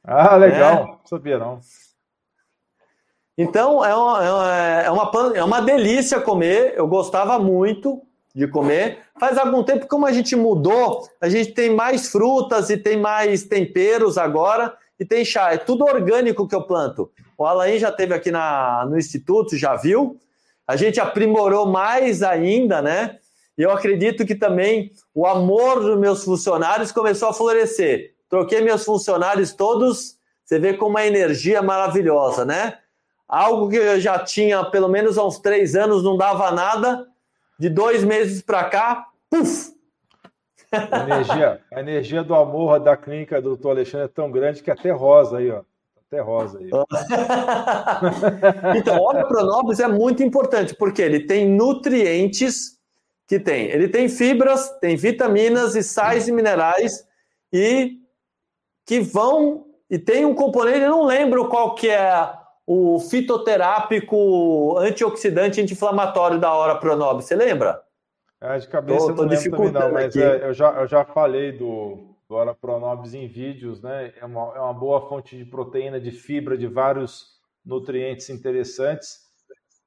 Ah, legal, é. não sabia não. Então, é uma, é, uma, é uma delícia comer, eu gostava muito, de comer. Faz algum tempo, como a gente mudou, a gente tem mais frutas e tem mais temperos agora e tem chá. É tudo orgânico que eu planto. O Alain já teve aqui na, no Instituto, já viu? A gente aprimorou mais ainda, né? E eu acredito que também o amor dos meus funcionários começou a florescer. Troquei meus funcionários todos, você vê com uma energia maravilhosa, né? Algo que eu já tinha pelo menos há uns três anos, não dava nada. De dois meses para cá, puf! A energia, a energia do amor da clínica do doutor Alexandre é tão grande que até rosa aí, ó. Até rosa aí. (laughs) então, óleo pronobis é muito importante, porque ele tem nutrientes que tem. Ele tem fibras, tem vitaminas e sais e minerais e que vão e tem um componente, eu não lembro qual que é o fitoterápico antioxidante anti-inflamatório da hora Pronob, você lembra? É, de cabeça tô, tô não lembro também não, mas é, eu, já, eu já falei do, do Ora Pronobis em vídeos, né? É uma, é uma boa fonte de proteína, de fibra, de vários nutrientes interessantes.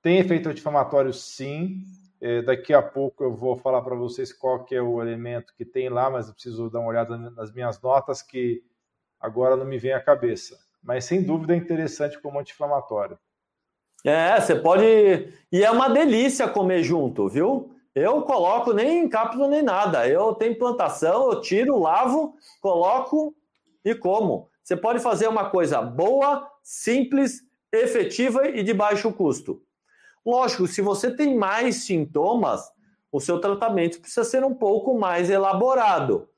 Tem efeito anti-inflamatório sim, é, daqui a pouco eu vou falar para vocês qual que é o elemento que tem lá, mas eu preciso dar uma olhada nas minhas notas que agora não me vem à cabeça. Mas sem dúvida é interessante como anti-inflamatório. É, você pode. E é uma delícia comer junto, viu? Eu coloco nem em cápsula nem nada. Eu tenho plantação, eu tiro, lavo, coloco e como. Você pode fazer uma coisa boa, simples, efetiva e de baixo custo. Lógico, se você tem mais sintomas, o seu tratamento precisa ser um pouco mais elaborado,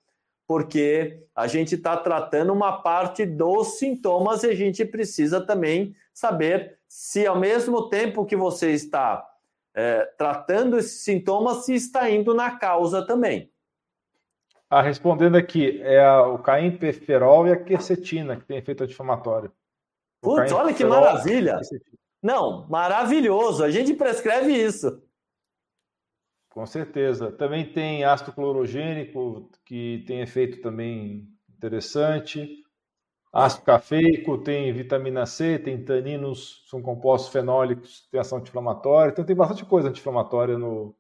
porque a gente está tratando uma parte dos sintomas e a gente precisa também saber se, ao mesmo tempo que você está é, tratando esses sintomas, se está indo na causa também. Ah, respondendo aqui, é a, o caimpeferol e a quercetina que tem efeito anti-inflamatório. Putz, olha que maravilha! Não, maravilhoso. A gente prescreve isso. Com certeza. Também tem ácido clorogênico, que tem efeito também interessante. Ácido cafeico, tem vitamina C, tem taninos, são compostos fenólicos, tem ação anti-inflamatória. Então tem bastante coisa anti-inflamatória no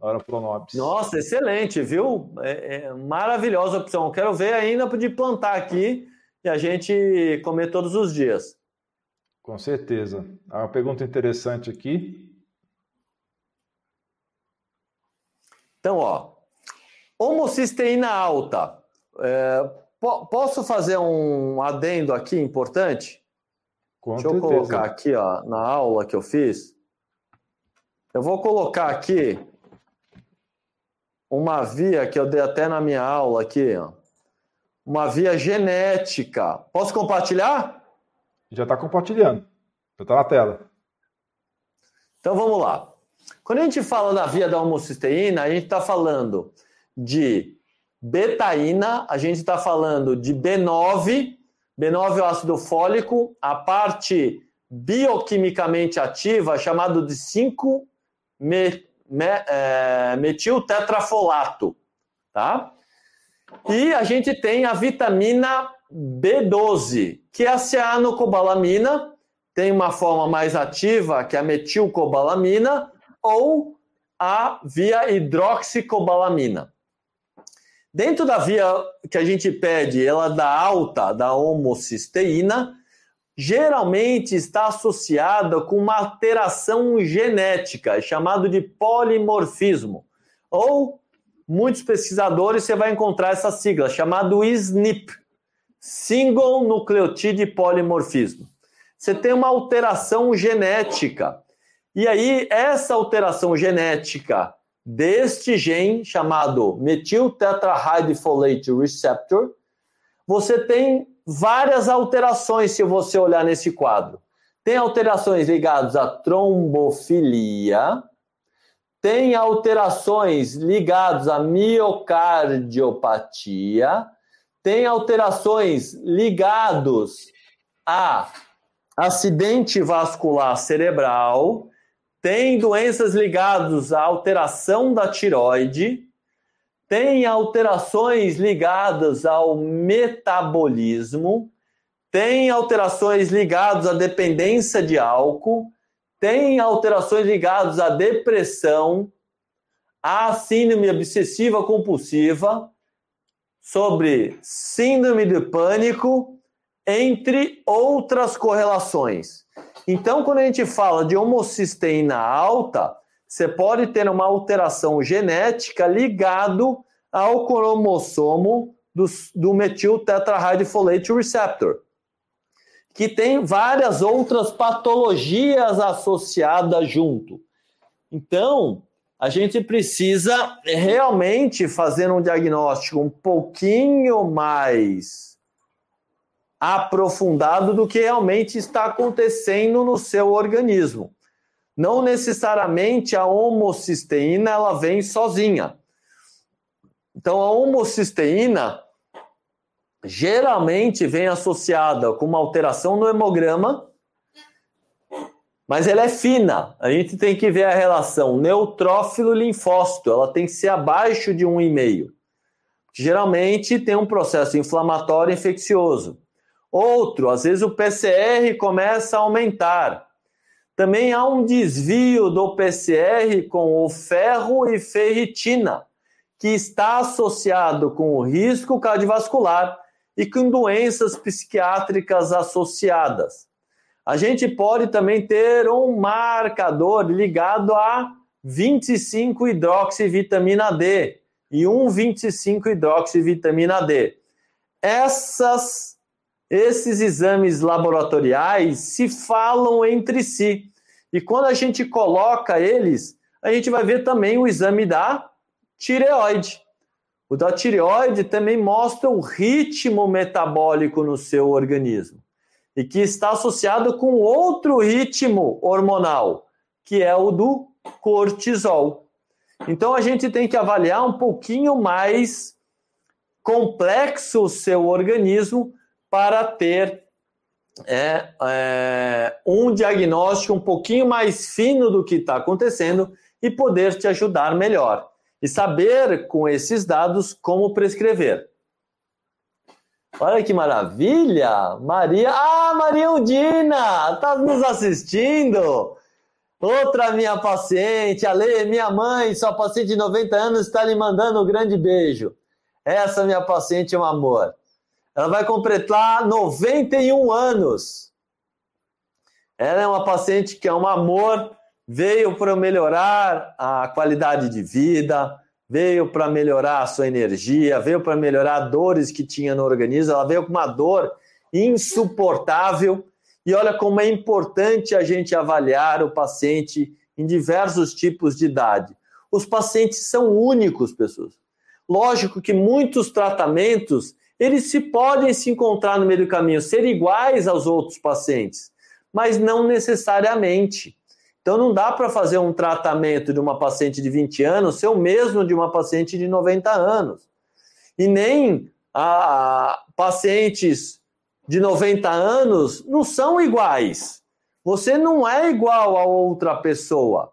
hora Pronobis. Nossa, excelente, viu? É, é maravilhosa opção. Quero ver ainda de plantar aqui e a gente comer todos os dias. Com certeza. Há uma pergunta interessante aqui. Então, ó, homocisteína alta. É, po posso fazer um adendo aqui importante? Com Deixa certeza. eu colocar aqui, ó, na aula que eu fiz. Eu vou colocar aqui uma via que eu dei até na minha aula aqui, ó. Uma via genética. Posso compartilhar? Já está compartilhando. Já está na tela. Então vamos lá. Quando a gente fala da via da homocisteína, a gente está falando de betaína, a gente está falando de B9, B9 é o ácido fólico, a parte bioquimicamente ativa chamado de 5 é, tá? E a gente tem a vitamina B12, que é a cianocobalamina, tem uma forma mais ativa, que é a metilcobalamina, ou a via hidroxicobalamina. Dentro da via que a gente pede, ela da alta, da homocisteína, geralmente está associada com uma alteração genética, chamado de polimorfismo. Ou muitos pesquisadores você vai encontrar essa sigla, chamado SNP, Single Nucleotide Polimorfismo. Você tem uma alteração genética. E aí, essa alteração genética deste gene, chamado metiltetrahydrofolate receptor, você tem várias alterações se você olhar nesse quadro. Tem alterações ligadas à trombofilia, tem alterações ligadas à miocardiopatia, tem alterações ligadas a acidente vascular cerebral, tem doenças ligadas à alteração da tiroide, tem alterações ligadas ao metabolismo, tem alterações ligadas à dependência de álcool, tem alterações ligadas à depressão, à síndrome obsessiva compulsiva, sobre síndrome de pânico entre outras correlações. Então, quando a gente fala de homocisteína alta, você pode ter uma alteração genética ligado ao cromossomo do, do metil tetrahydrofolate receptor, que tem várias outras patologias associadas junto. Então, a gente precisa realmente fazer um diagnóstico um pouquinho mais aprofundado do que realmente está acontecendo no seu organismo. Não necessariamente a homocisteína ela vem sozinha. Então a homocisteína geralmente vem associada com uma alteração no hemograma, mas ela é fina. A gente tem que ver a relação neutrófilo-linfócito, ela tem que ser abaixo de 1,5. Geralmente tem um processo inflamatório infeccioso. Outro, às vezes o PCR começa a aumentar. Também há um desvio do PCR com o ferro e ferritina, que está associado com o risco cardiovascular e com doenças psiquiátricas associadas. A gente pode também ter um marcador ligado a 25 hidroxivitamina D e 1,25 hidroxivitamina D. Essas esses exames laboratoriais se falam entre si. E quando a gente coloca eles, a gente vai ver também o exame da tireoide. O da tireoide também mostra o ritmo metabólico no seu organismo e que está associado com outro ritmo hormonal, que é o do cortisol. Então a gente tem que avaliar um pouquinho mais complexo o seu organismo para ter é, é, um diagnóstico um pouquinho mais fino do que está acontecendo e poder te ajudar melhor. E saber com esses dados como prescrever. Olha que maravilha! Maria. Ah, Maria Undina! Está nos assistindo! Outra minha paciente, Ale, minha mãe, sua paciente de 90 anos, está lhe mandando um grande beijo. Essa minha paciente é um amor. Ela vai completar 91 anos. Ela é uma paciente que é um amor, veio para melhorar a qualidade de vida, veio para melhorar a sua energia, veio para melhorar dores que tinha no organismo. Ela veio com uma dor insuportável. E olha como é importante a gente avaliar o paciente em diversos tipos de idade. Os pacientes são únicos, pessoas. Lógico que muitos tratamentos eles se podem se encontrar no meio do caminho, ser iguais aos outros pacientes, mas não necessariamente. Então não dá para fazer um tratamento de uma paciente de 20 anos ser o mesmo de uma paciente de 90 anos. E nem a pacientes de 90 anos não são iguais. Você não é igual a outra pessoa.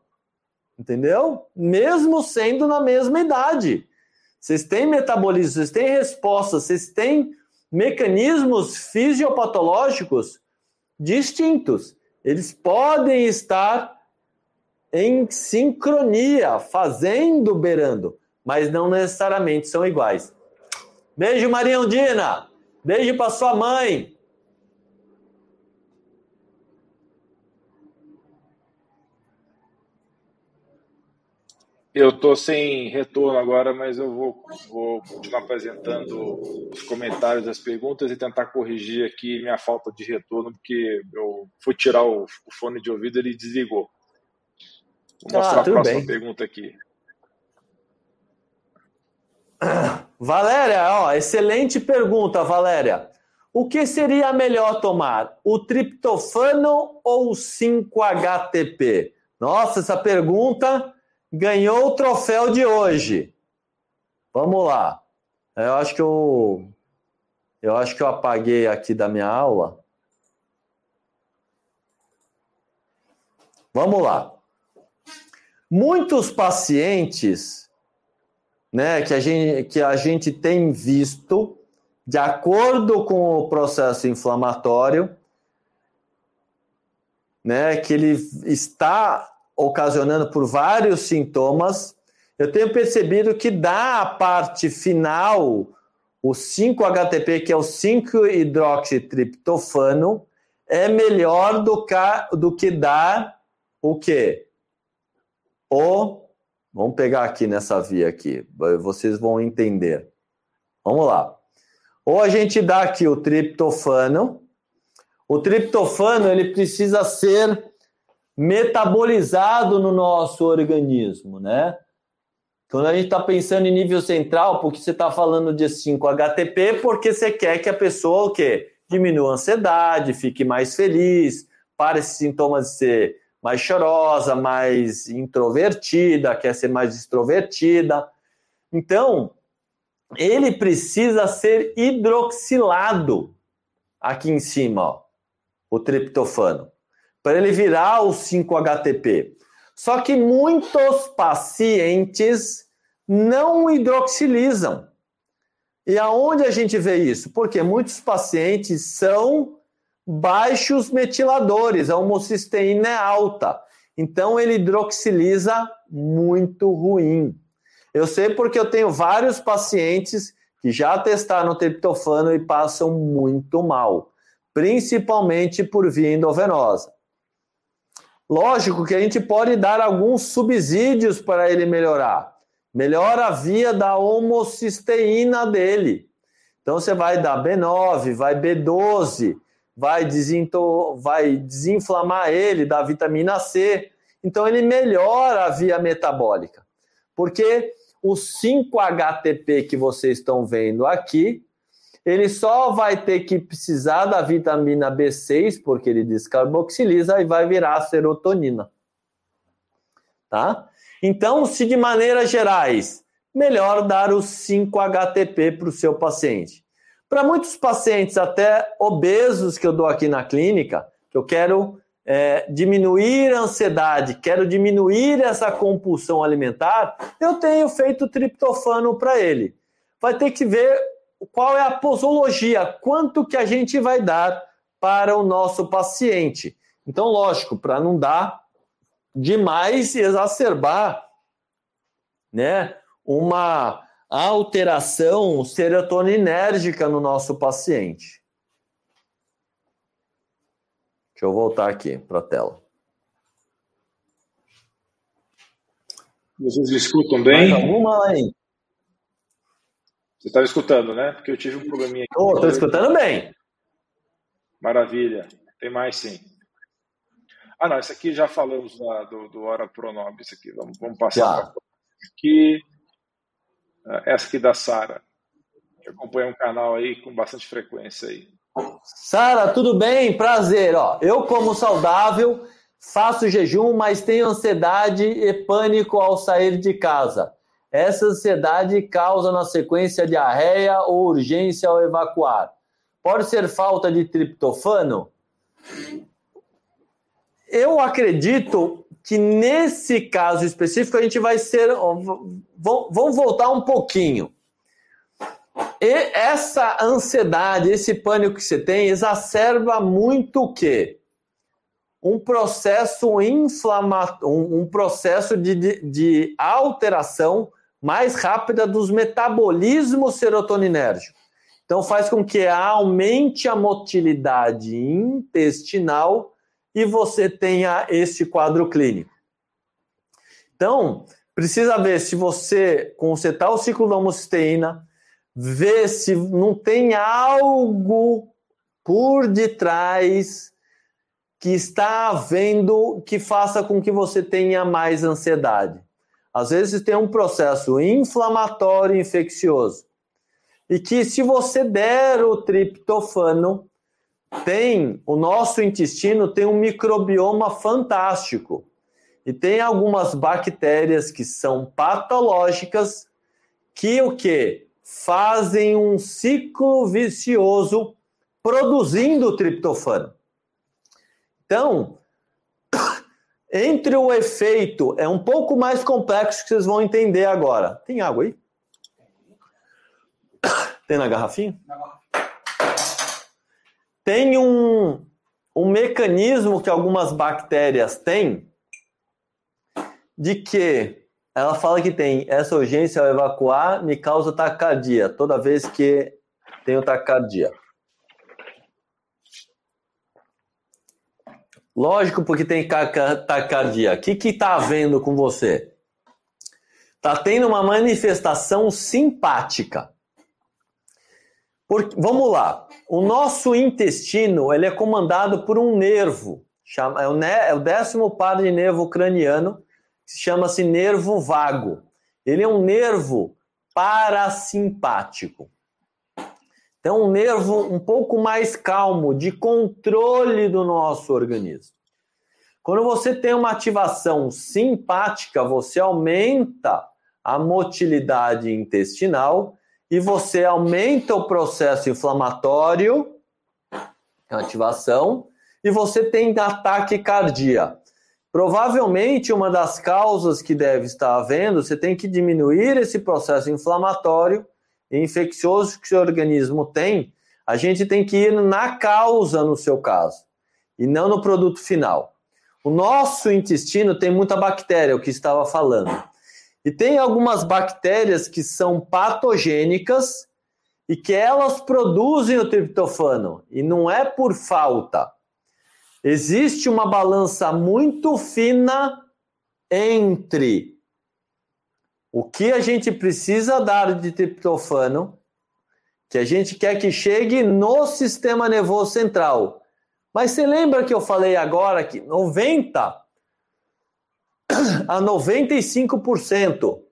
Entendeu? Mesmo sendo na mesma idade. Vocês têm metabolismo, vocês têm respostas, vocês têm mecanismos fisiopatológicos distintos. Eles podem estar em sincronia, fazendo, beirando, mas não necessariamente são iguais. Beijo, Maria Undina. Beijo para sua mãe. Eu estou sem retorno agora, mas eu vou, vou continuar apresentando os comentários das perguntas e tentar corrigir aqui minha falta de retorno, porque eu fui tirar o, o fone de ouvido e ele desligou. Vou mostrar ah, a próxima bem. pergunta aqui. (clears throat) Valéria, ó, excelente pergunta, Valéria. O que seria melhor tomar, o triptofano ou o 5-HTP? Nossa, essa pergunta ganhou o troféu de hoje. Vamos lá. Eu acho que eu eu acho que eu apaguei aqui da minha aula. Vamos lá. Muitos pacientes, né, que a gente que a gente tem visto de acordo com o processo inflamatório, né, que ele está ocasionando por vários sintomas. Eu tenho percebido que da parte final o 5-HTP, que é o 5-hidroxitriptofano, é melhor do que, do que dar o quê? O. Vamos pegar aqui nessa via aqui, vocês vão entender. Vamos lá. Ou a gente dá aqui o triptofano. O triptofano ele precisa ser metabolizado no nosso organismo, né? Quando a gente está pensando em nível central, porque você está falando de 5-HTP, porque você quer que a pessoa o quê? diminua a ansiedade, fique mais feliz, pare esses sintomas de ser mais chorosa, mais introvertida, quer ser mais extrovertida. Então, ele precisa ser hidroxilado aqui em cima, ó, o triptofano, para ele virar o 5-HTP. Só que muitos pacientes não hidroxilizam. E aonde a gente vê isso? Porque muitos pacientes são baixos metiladores, a homocisteína é alta. Então ele hidroxiliza muito ruim. Eu sei porque eu tenho vários pacientes que já testaram triptofano e passam muito mal, principalmente por via endovenosa. Lógico que a gente pode dar alguns subsídios para ele melhorar. Melhora a via da homocisteína dele. Então você vai dar B9, vai B12, vai, desinto, vai desinflamar ele, da vitamina C. Então ele melhora a via metabólica. Porque o 5-HTP que vocês estão vendo aqui, ele só vai ter que precisar da vitamina B6, porque ele descarboxiliza e vai virar serotonina. Tá? Então, se de maneiras gerais, melhor dar o 5-HTP para o seu paciente. Para muitos pacientes, até obesos que eu dou aqui na clínica, que eu quero é, diminuir a ansiedade, quero diminuir essa compulsão alimentar, eu tenho feito triptofano para ele. Vai ter que ver qual é a posologia, quanto que a gente vai dar para o nosso paciente. Então, lógico, para não dar demais e exacerbar né, uma alteração serotoninérgica no nosso paciente. Deixa eu voltar aqui para a tela. Vocês escutam bem? Mais alguma aí? Você estava escutando, né? Porque eu tive um probleminha aqui. Estou escutando bem. Maravilha. Tem mais sim. Ah, não, esse aqui já falamos da, do, do Hora Pronobis aqui. Vamos, vamos passar aqui. É, essa aqui da Sara, que acompanha um canal aí com bastante frequência aí. Sara, tudo bem? Prazer. Ó, eu como saudável, faço jejum, mas tenho ansiedade e pânico ao sair de casa. Essa ansiedade causa na sequência diarreia ou urgência ao evacuar. Pode ser falta de triptofano? Eu acredito que nesse caso específico a gente vai ser. Vamos voltar um pouquinho. E essa ansiedade, esse pânico que você tem, exacerba muito o quê? Um processo inflamatório, um processo de, de, de alteração mais rápida dos metabolismos serotoninérgicos. Então faz com que aumente a motilidade intestinal e você tenha esse quadro clínico. Então, precisa ver se você consertar o ciclo da homocisteína, ver se não tem algo por detrás que está havendo que faça com que você tenha mais ansiedade. Às vezes tem um processo inflamatório infeccioso. E que se você der o triptofano, tem o nosso intestino tem um microbioma fantástico e tem algumas bactérias que são patológicas que o que fazem um ciclo vicioso produzindo triptofano. Então, entre o efeito é um pouco mais complexo que vocês vão entender agora. Tem água aí? Tem na garrafinha? Tem um, um mecanismo que algumas bactérias têm de que ela fala que tem essa urgência ao evacuar me causa taquicardia toda vez que tenho taquicardia. Lógico, porque tem taquicardia. O que está havendo com você? Está tendo uma manifestação simpática. Vamos lá. O nosso intestino ele é comandado por um nervo. Chama, é, o, é o décimo par de nervo craniano, que chama-se nervo vago. Ele é um nervo parasimpático. Então, um nervo um pouco mais calmo, de controle do nosso organismo. Quando você tem uma ativação simpática, você aumenta a motilidade intestinal e você aumenta o processo inflamatório, ativação, e você tem ataque cardíaco. Provavelmente uma das causas que deve estar havendo, você tem que diminuir esse processo inflamatório e infeccioso que o seu organismo tem. A gente tem que ir na causa no seu caso e não no produto final. O nosso intestino tem muita bactéria, o que estava falando. E tem algumas bactérias que são patogênicas e que elas produzem o triptofano e não é por falta. Existe uma balança muito fina entre o que a gente precisa dar de triptofano, que a gente quer que chegue no sistema nervoso central. Mas você lembra que eu falei agora que 90 a 95%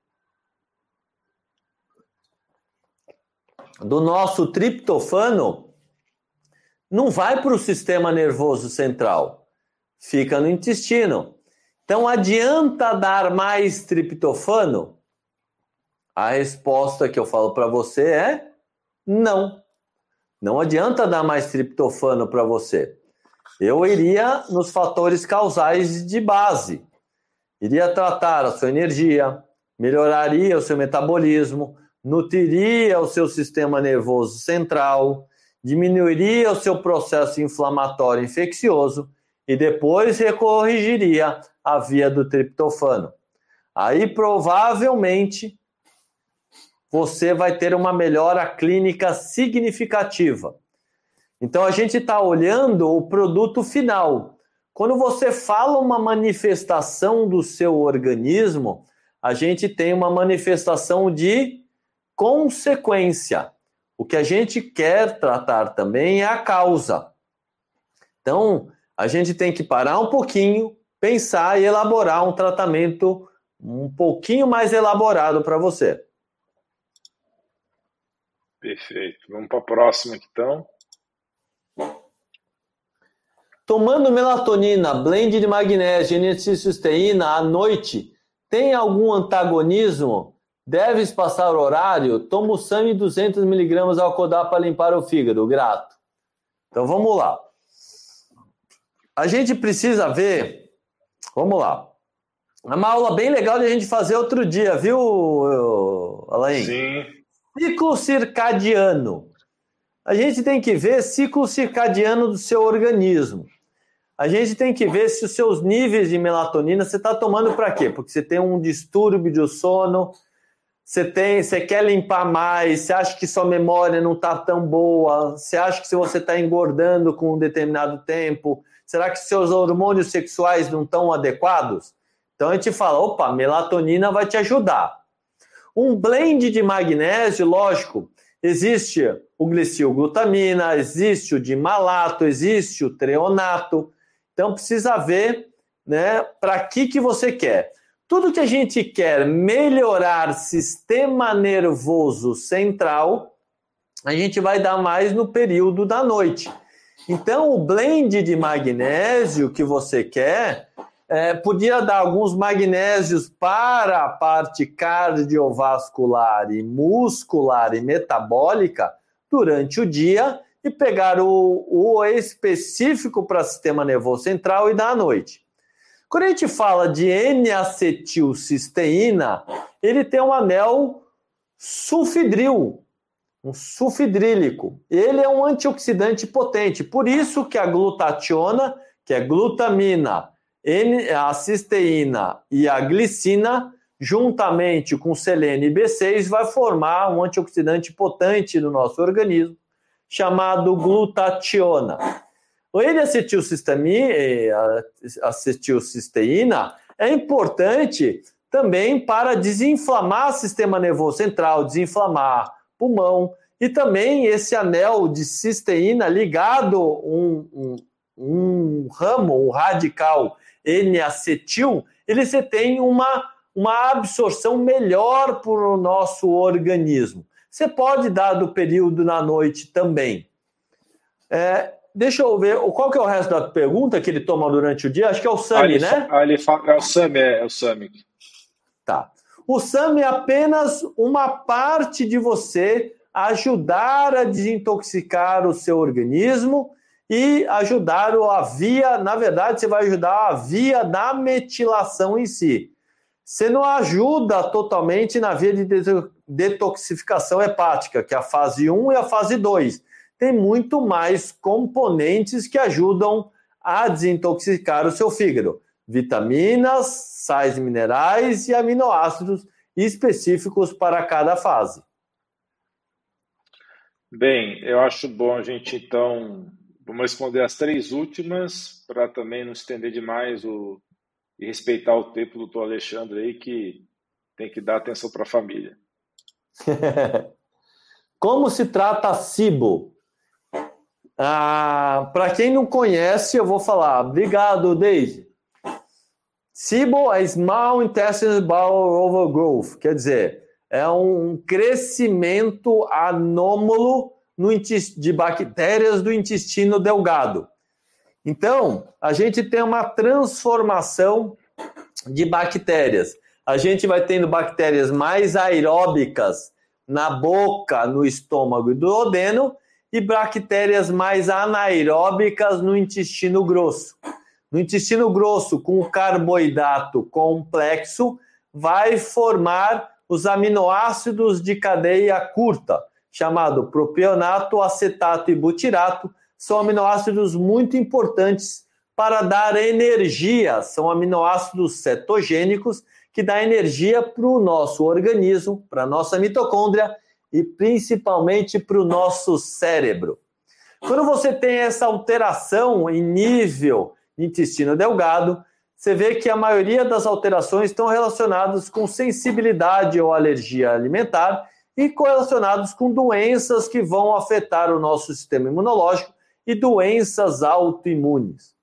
do nosso triptofano não vai para o sistema nervoso central, fica no intestino. Então adianta dar mais triptofano? A resposta que eu falo para você é não. Não adianta dar mais triptofano para você. Eu iria nos fatores causais de base iria tratar a sua energia, melhoraria o seu metabolismo, nutriria o seu sistema nervoso central, diminuiria o seu processo inflamatório infeccioso e depois recorrigiria a via do triptofano. Aí provavelmente você vai ter uma melhora clínica significativa. Então a gente está olhando o produto final, quando você fala uma manifestação do seu organismo, a gente tem uma manifestação de consequência. O que a gente quer tratar também é a causa. Então, a gente tem que parar um pouquinho, pensar e elaborar um tratamento um pouquinho mais elaborado para você. Perfeito. Vamos para a próxima, então. Tomando melatonina, blend de magnésio e N-cisteína à noite, tem algum antagonismo? Deves passar horário? Toma o SAMI 200mg ao acordar para limpar o fígado. Grato. Então vamos lá. A gente precisa ver. Vamos lá. É uma aula bem legal de a gente fazer outro dia, viu, Alain? Sim. Ciclo circadiano. A gente tem que ver ciclo circadiano do seu organismo a gente tem que ver se os seus níveis de melatonina você está tomando para quê? Porque você tem um distúrbio de sono, você tem, você quer limpar mais, você acha que sua memória não está tão boa, você acha que se você está engordando com um determinado tempo, será que seus hormônios sexuais não estão adequados? Então a gente fala, opa, melatonina vai te ajudar. Um blend de magnésio, lógico, existe o glicilglutamina, existe o dimalato, existe o treonato. Então precisa ver, né, para que que você quer. Tudo que a gente quer melhorar sistema nervoso central, a gente vai dar mais no período da noite. Então, o blend de magnésio que você quer é, podia dar alguns magnésios para a parte cardiovascular e muscular e metabólica durante o dia e pegar o, o específico para sistema nervoso central e dar à noite. Quando a gente fala de N-acetilcisteína, ele tem um anel sulfidril, um sulfidrílico. Ele é um antioxidante potente, por isso que a glutationa, que é glutamina, a cisteína e a glicina, juntamente com selênio e B6, vai formar um antioxidante potente no nosso organismo, chamado glutationa. O N-acetilcisteína é importante também para desinflamar o sistema nervoso central, desinflamar pulmão, e também esse anel de cisteína ligado um, um, um ramo, um radical N-acetil, ele você tem uma, uma absorção melhor para o nosso organismo. Você pode dar do período na noite também. É, deixa eu ver, qual que é o resto da pergunta que ele toma durante o dia? Acho que é o SAMI, ah, né? Ah, ele fala, é o SAMI, é, é o SAMI. Tá. O SAMI é apenas uma parte de você ajudar a desintoxicar o seu organismo e ajudar a via, na verdade, você vai ajudar a via da metilação em si. Você não ajuda totalmente na via de detoxificação hepática, que é a fase 1 e a fase 2. Tem muito mais componentes que ajudam a desintoxicar o seu fígado. Vitaminas, sais minerais e aminoácidos específicos para cada fase. Bem, eu acho bom a gente então vamos responder as três últimas para também não estender demais o e respeitar o tempo do doutor Alexandre aí que tem que dar atenção para a família. (laughs) Como se trata SIBO? Ah, para quem não conhece, eu vou falar. Obrigado, Deise. SIBO é Small Intestinal Bowel Overgrowth, quer dizer, é um crescimento anômalo no, de bactérias do intestino delgado. Então, a gente tem uma transformação de bactérias. A gente vai tendo bactérias mais aeróbicas na boca, no estômago e do odeno, e bactérias mais anaeróbicas no intestino grosso. No intestino grosso, com o carboidrato complexo, vai formar os aminoácidos de cadeia curta, chamado propionato, acetato e butirato, são aminoácidos muito importantes para dar energia, são aminoácidos cetogênicos que dá energia para o nosso organismo, para a nossa mitocôndria e principalmente para o nosso cérebro. Quando você tem essa alteração em nível intestino delgado, você vê que a maioria das alterações estão relacionadas com sensibilidade ou alergia alimentar e correlacionados com doenças que vão afetar o nosso sistema imunológico e doenças autoimunes.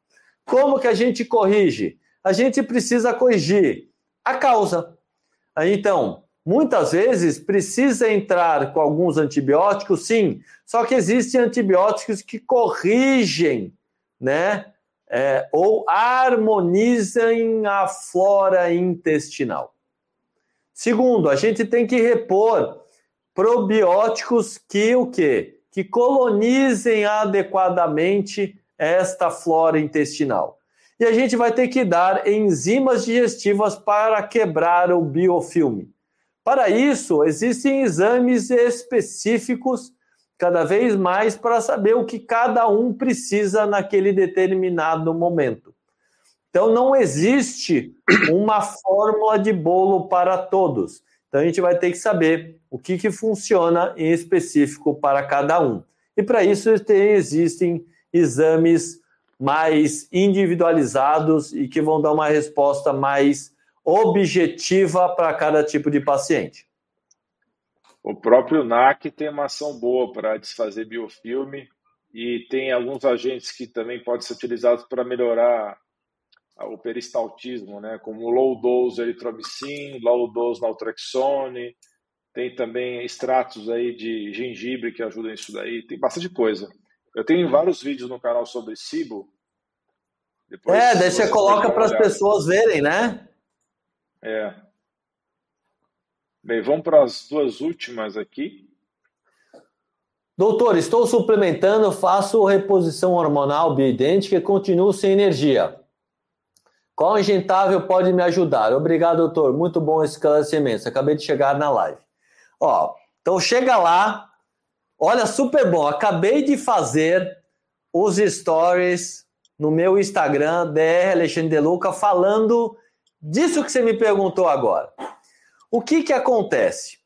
Como que a gente corrige? A gente precisa corrigir a causa. Então, muitas vezes precisa entrar com alguns antibióticos, sim, só que existem antibióticos que corrigem, né, é, ou harmonizam a flora intestinal. Segundo, a gente tem que repor probióticos que o quê? Que colonizem adequadamente esta flora intestinal. E a gente vai ter que dar enzimas digestivas para quebrar o biofilme. Para isso, existem exames específicos cada vez mais para saber o que cada um precisa naquele determinado momento. Então, não existe uma fórmula de bolo para todos. Então, a gente vai ter que saber o que, que funciona em específico para cada um. E para isso, existem exames mais individualizados e que vão dar uma resposta mais objetiva para cada tipo de paciente. O próprio NAC tem uma ação boa para desfazer biofilme e tem alguns agentes que também podem ser utilizados para melhorar o peristaltismo, né? como low dose eritromicin, low dose naltrexone, tem também extratos aí de gengibre que ajudam isso daí, tem bastante coisa. Eu tenho vários vídeos no canal sobre SIBO. Depois, é, daí você coloca para as pessoas verem, né? É. Bem, vamos para as duas últimas aqui. Doutor, estou suplementando, faço reposição hormonal bioidêntica e continuo sem energia. Qual injetável pode me ajudar? Obrigado, doutor. Muito bom esse esclarecimento. Acabei de chegar na live. Ó, então chega lá. Olha, super bom. Acabei de fazer os stories no meu Instagram, DR Alexandre Deluca, falando disso que você me perguntou agora. O que, que acontece?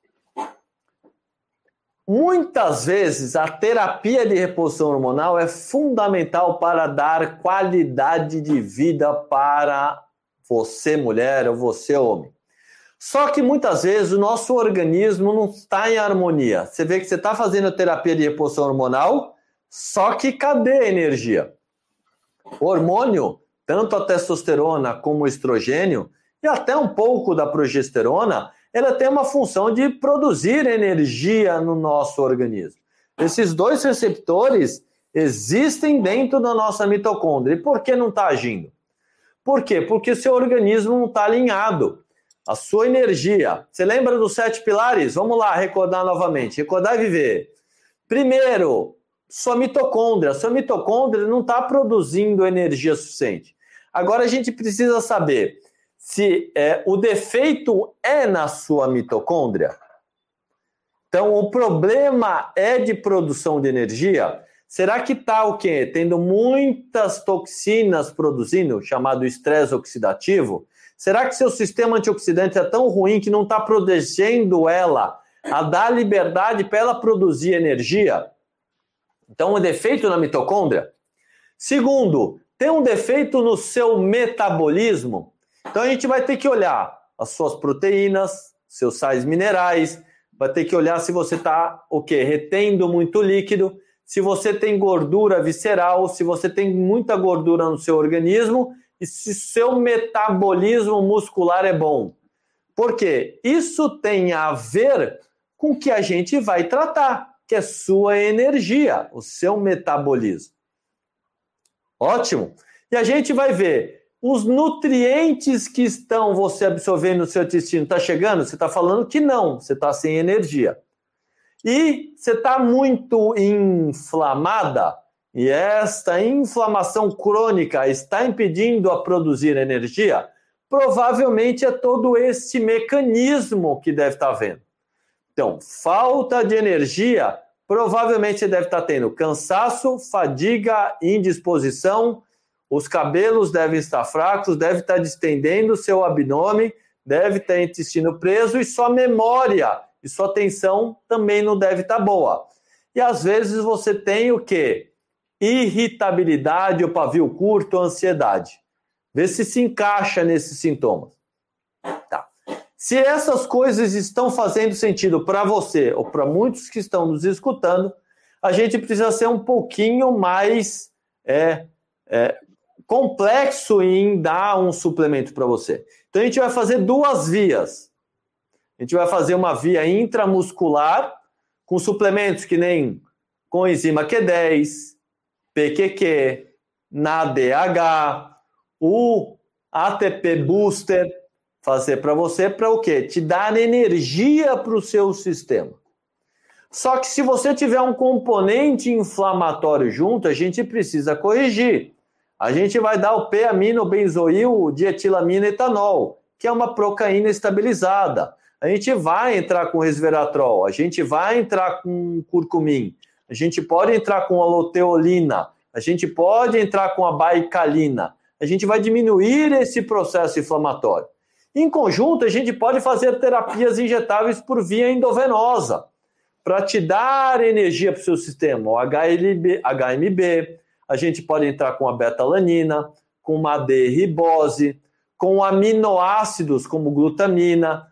Muitas vezes a terapia de reposição hormonal é fundamental para dar qualidade de vida para você, mulher, ou você, homem. Só que muitas vezes o nosso organismo não está em harmonia. Você vê que você está fazendo terapia de reposição hormonal, só que cadê a energia? O hormônio, tanto a testosterona como o estrogênio, e até um pouco da progesterona, ela tem uma função de produzir energia no nosso organismo. Esses dois receptores existem dentro da nossa mitocôndria. E por que não está agindo? Por quê? Porque seu organismo não está alinhado a sua energia. Você lembra dos sete pilares? Vamos lá, recordar novamente. Recordar e viver. Primeiro, sua mitocôndria. Sua mitocôndria não está produzindo energia suficiente. Agora a gente precisa saber se é, o defeito é na sua mitocôndria. Então, o problema é de produção de energia. Será que está o quê? Tendo muitas toxinas produzindo, chamado estresse oxidativo? Será que seu sistema antioxidante é tão ruim que não está protegendo ela a dar liberdade para ela produzir energia? Então, um defeito na mitocôndria. Segundo, tem um defeito no seu metabolismo. Então, a gente vai ter que olhar as suas proteínas, seus sais minerais, vai ter que olhar se você está o quê? Retendo muito líquido, se você tem gordura visceral, se você tem muita gordura no seu organismo e se seu metabolismo muscular é bom. Porque isso tem a ver com o que a gente vai tratar, que é sua energia, o seu metabolismo. Ótimo. E a gente vai ver os nutrientes que estão você absorvendo no seu intestino. Está chegando? Você está falando que não, você está sem energia. E você está muito inflamada, e esta inflamação crônica está impedindo a produzir energia, provavelmente é todo esse mecanismo que deve estar vendo. Então, falta de energia, provavelmente você deve estar tendo cansaço, fadiga, indisposição, os cabelos devem estar fracos, deve estar distendendo o seu abdômen, deve ter intestino preso e sua memória e sua atenção também não deve estar boa. E às vezes você tem o quê? irritabilidade, o pavio curto, ansiedade. Vê se se encaixa nesses sintomas. Tá. Se essas coisas estão fazendo sentido para você ou para muitos que estão nos escutando, a gente precisa ser um pouquinho mais é, é, complexo em dar um suplemento para você. Então a gente vai fazer duas vias. A gente vai fazer uma via intramuscular com suplementos que nem coenzima Q10, PQQ, na DH, o ATP Booster, fazer para você para o quê? Te dar energia para o seu sistema. Só que se você tiver um componente inflamatório junto, a gente precisa corrigir. A gente vai dar o P-aminobenzoil dietilamina etanol, que é uma procaína estabilizada. A gente vai entrar com resveratrol, a gente vai entrar com curcumim, a gente pode entrar com a loteolina, a gente pode entrar com a baicalina, a gente vai diminuir esse processo inflamatório. Em conjunto, a gente pode fazer terapias injetáveis por via endovenosa, para te dar energia para o seu sistema, o HLB, HMB, a gente pode entrar com a betalanina, com uma D-ribose, com aminoácidos como glutamina,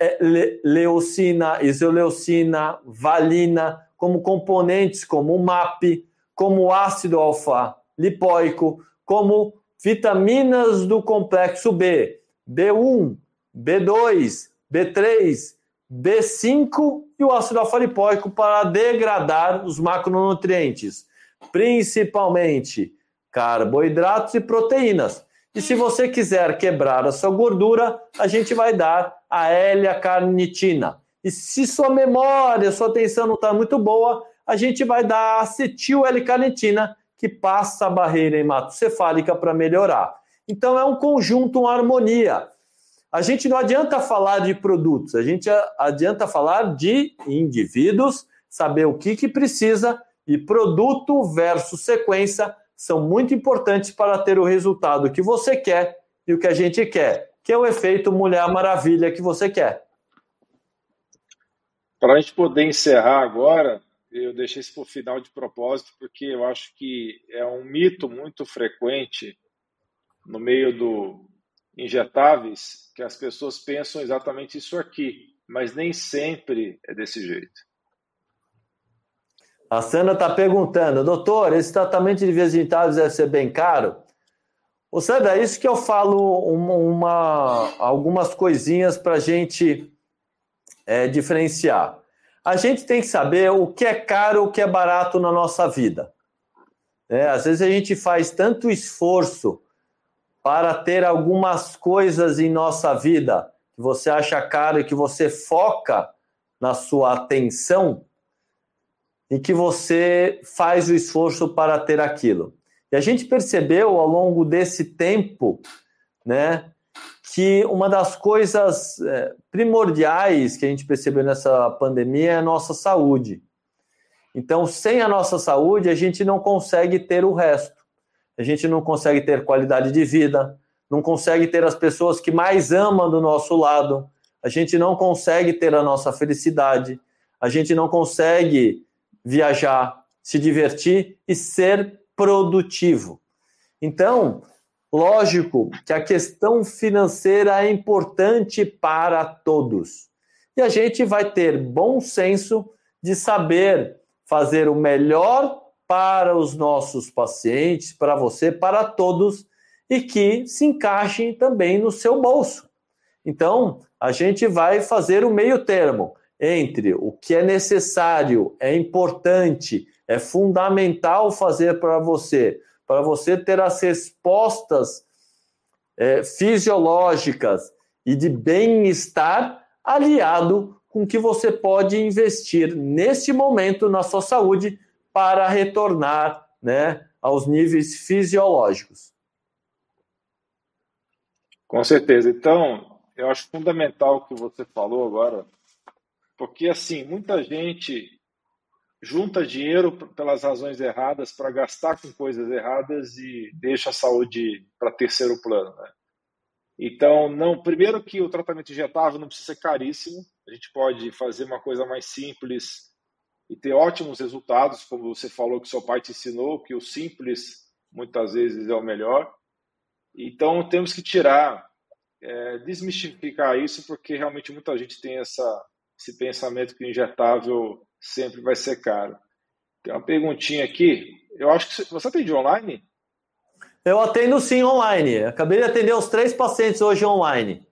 é, leucina, isoleucina, valina, como componentes como o MAP, como ácido alfa-lipóico, como vitaminas do complexo B, B1, B2, B3, B5 e o ácido alfa-lipóico para degradar os macronutrientes, principalmente carboidratos e proteínas. E se você quiser quebrar a sua gordura, a gente vai dar a L-carnitina. E se sua memória, sua atenção não está muito boa, a gente vai dar acetil L-carnitina, que passa a barreira hematocefálica para melhorar. Então é um conjunto, uma harmonia. A gente não adianta falar de produtos, a gente adianta falar de indivíduos, saber o que, que precisa e produto versus sequência são muito importantes para ter o resultado que você quer e o que a gente quer, que é o efeito Mulher Maravilha que você quer. para a gente poder encerrar agora, eu deixei isso para o final de propósito, porque eu acho que é um mito muito frequente no meio do injetáveis que as pessoas pensam exatamente isso aqui, mas nem sempre é desse jeito. A Sandra está perguntando, doutor, esse tratamento de vias genitais deve ser bem caro? Ô Sandra, é isso que eu falo uma, uma algumas coisinhas para a gente é, diferenciar. A gente tem que saber o que é caro, o que é barato na nossa vida. É, às vezes a gente faz tanto esforço para ter algumas coisas em nossa vida que você acha caro e que você foca na sua atenção e que você faz o esforço para ter aquilo. E a gente percebeu ao longo desse tempo, né, que uma das coisas é, primordiais que a gente percebeu nessa pandemia é a nossa saúde. Então, sem a nossa saúde, a gente não consegue ter o resto. A gente não consegue ter qualidade de vida, não consegue ter as pessoas que mais amam do nosso lado, a gente não consegue ter a nossa felicidade, a gente não consegue viajar, se divertir e ser produtivo. Então, Lógico que a questão financeira é importante para todos. E a gente vai ter bom senso de saber fazer o melhor para os nossos pacientes, para você, para todos, e que se encaixem também no seu bolso. Então, a gente vai fazer o meio termo entre o que é necessário, é importante, é fundamental fazer para você, para você ter as respostas é, fisiológicas e de bem-estar aliado com que você pode investir neste momento na sua saúde para retornar né, aos níveis fisiológicos. Com certeza. Então, eu acho fundamental o que você falou agora, porque assim, muita gente junta dinheiro pelas razões erradas para gastar com coisas erradas e deixa a saúde para terceiro plano. Né? Então, não, primeiro que o tratamento injetável não precisa ser caríssimo, a gente pode fazer uma coisa mais simples e ter ótimos resultados, como você falou que seu pai te ensinou, que o simples muitas vezes é o melhor. Então, temos que tirar, é, desmistificar isso, porque realmente muita gente tem essa, esse pensamento que o injetável sempre vai ser caro. Tem uma perguntinha aqui. Eu acho que você atende online? Eu atendo sim online. Acabei de atender os três pacientes hoje online.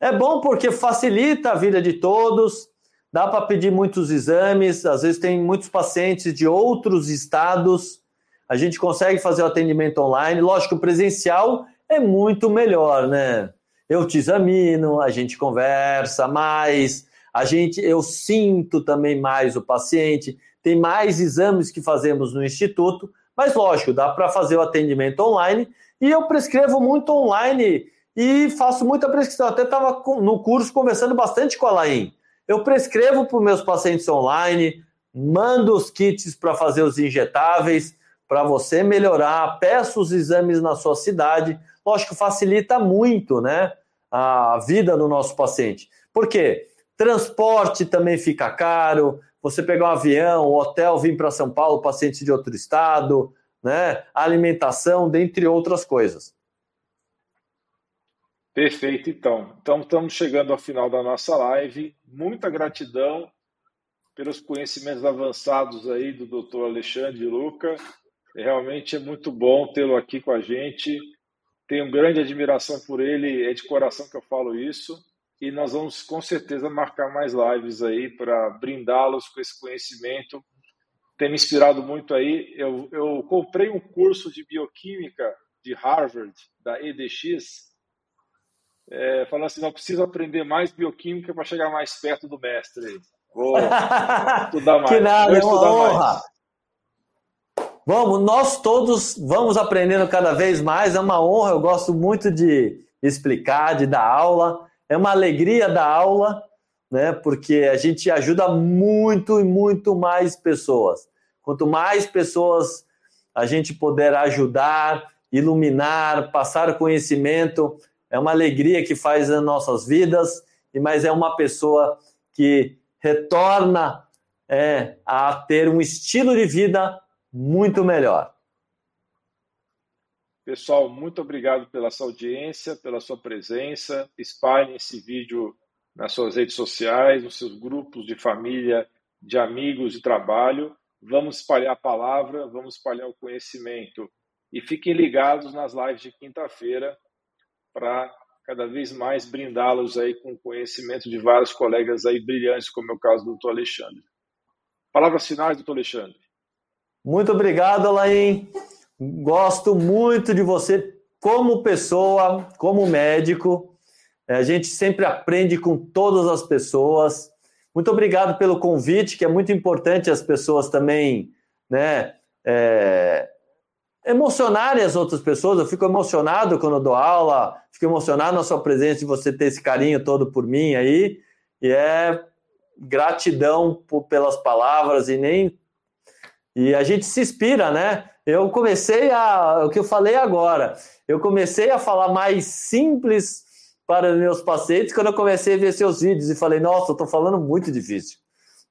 É bom porque facilita a vida de todos, dá para pedir muitos exames, às vezes tem muitos pacientes de outros estados, a gente consegue fazer o atendimento online. Lógico, o presencial é muito melhor, né? Eu te examino, a gente conversa mais, a gente, eu sinto também mais o paciente, tem mais exames que fazemos no instituto, mas lógico, dá para fazer o atendimento online e eu prescrevo muito online e faço muita prescrição. Até estava no curso conversando bastante com a Laim. Eu prescrevo para os meus pacientes online, mando os kits para fazer os injetáveis, para você melhorar, peço os exames na sua cidade. Lógico, facilita muito né, a vida do nosso paciente. Por quê? Transporte também fica caro. Você pegar um avião, um hotel, vir para São Paulo, paciente de outro estado, né? Alimentação, dentre outras coisas. Perfeito, então. Então, estamos chegando ao final da nossa live. Muita gratidão pelos conhecimentos avançados aí do Dr. Alexandre Luca. Realmente é muito bom tê-lo aqui com a gente. Tenho grande admiração por ele, é de coração que eu falo isso e nós vamos com certeza marcar mais lives aí para brindá-los com esse conhecimento. Tem me inspirado muito aí. Eu, eu comprei um curso de bioquímica de Harvard, da EDX, é, falando assim: não preciso aprender mais bioquímica para chegar mais perto do mestre. Vou estudar (laughs) mais. que nada, é uma honra. Mais. Vamos, nós todos vamos aprendendo cada vez mais, é uma honra, eu gosto muito de explicar, de dar aula. É uma alegria da aula, né? Porque a gente ajuda muito e muito mais pessoas. Quanto mais pessoas a gente puder ajudar, iluminar, passar conhecimento, é uma alegria que faz as nossas vidas, e mas é uma pessoa que retorna é, a ter um estilo de vida muito melhor. Pessoal, muito obrigado pela sua audiência, pela sua presença. Espalhem esse vídeo nas suas redes sociais, nos seus grupos de família, de amigos de trabalho. Vamos espalhar a palavra, vamos espalhar o conhecimento. E fiquem ligados nas lives de quinta-feira para cada vez mais brindá-los aí com conhecimento de vários colegas aí brilhantes, como é o caso do doutor Alexandre. Palavras finais, doutor Alexandre. Muito obrigado, Alain. Gosto muito de você como pessoa, como médico. É, a gente sempre aprende com todas as pessoas. Muito obrigado pelo convite, que é muito importante as pessoas também, né, é, emocionarem as outras pessoas. Eu fico emocionado quando dou aula, fico emocionado na sua presença, de você ter esse carinho todo por mim aí. E é gratidão por, pelas palavras e nem. E a gente se inspira, né? Eu comecei a. O que eu falei agora, eu comecei a falar mais simples para meus pacientes quando eu comecei a ver seus vídeos e falei, nossa, eu estou falando muito difícil.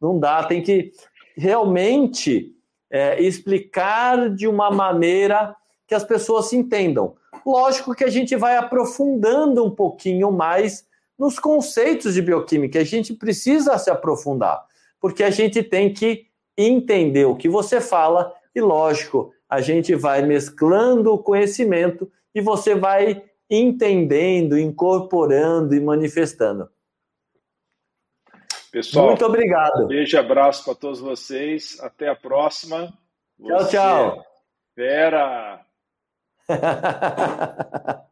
Não dá, tem que realmente é, explicar de uma maneira que as pessoas se entendam. Lógico que a gente vai aprofundando um pouquinho mais nos conceitos de bioquímica, a gente precisa se aprofundar, porque a gente tem que entender o que você fala e, lógico, a gente vai mesclando o conhecimento e você vai entendendo, incorporando e manifestando. Pessoal, muito obrigado. beijo e abraço para todos vocês. Até a próxima. Tchau, Você... tchau. Pera. (laughs)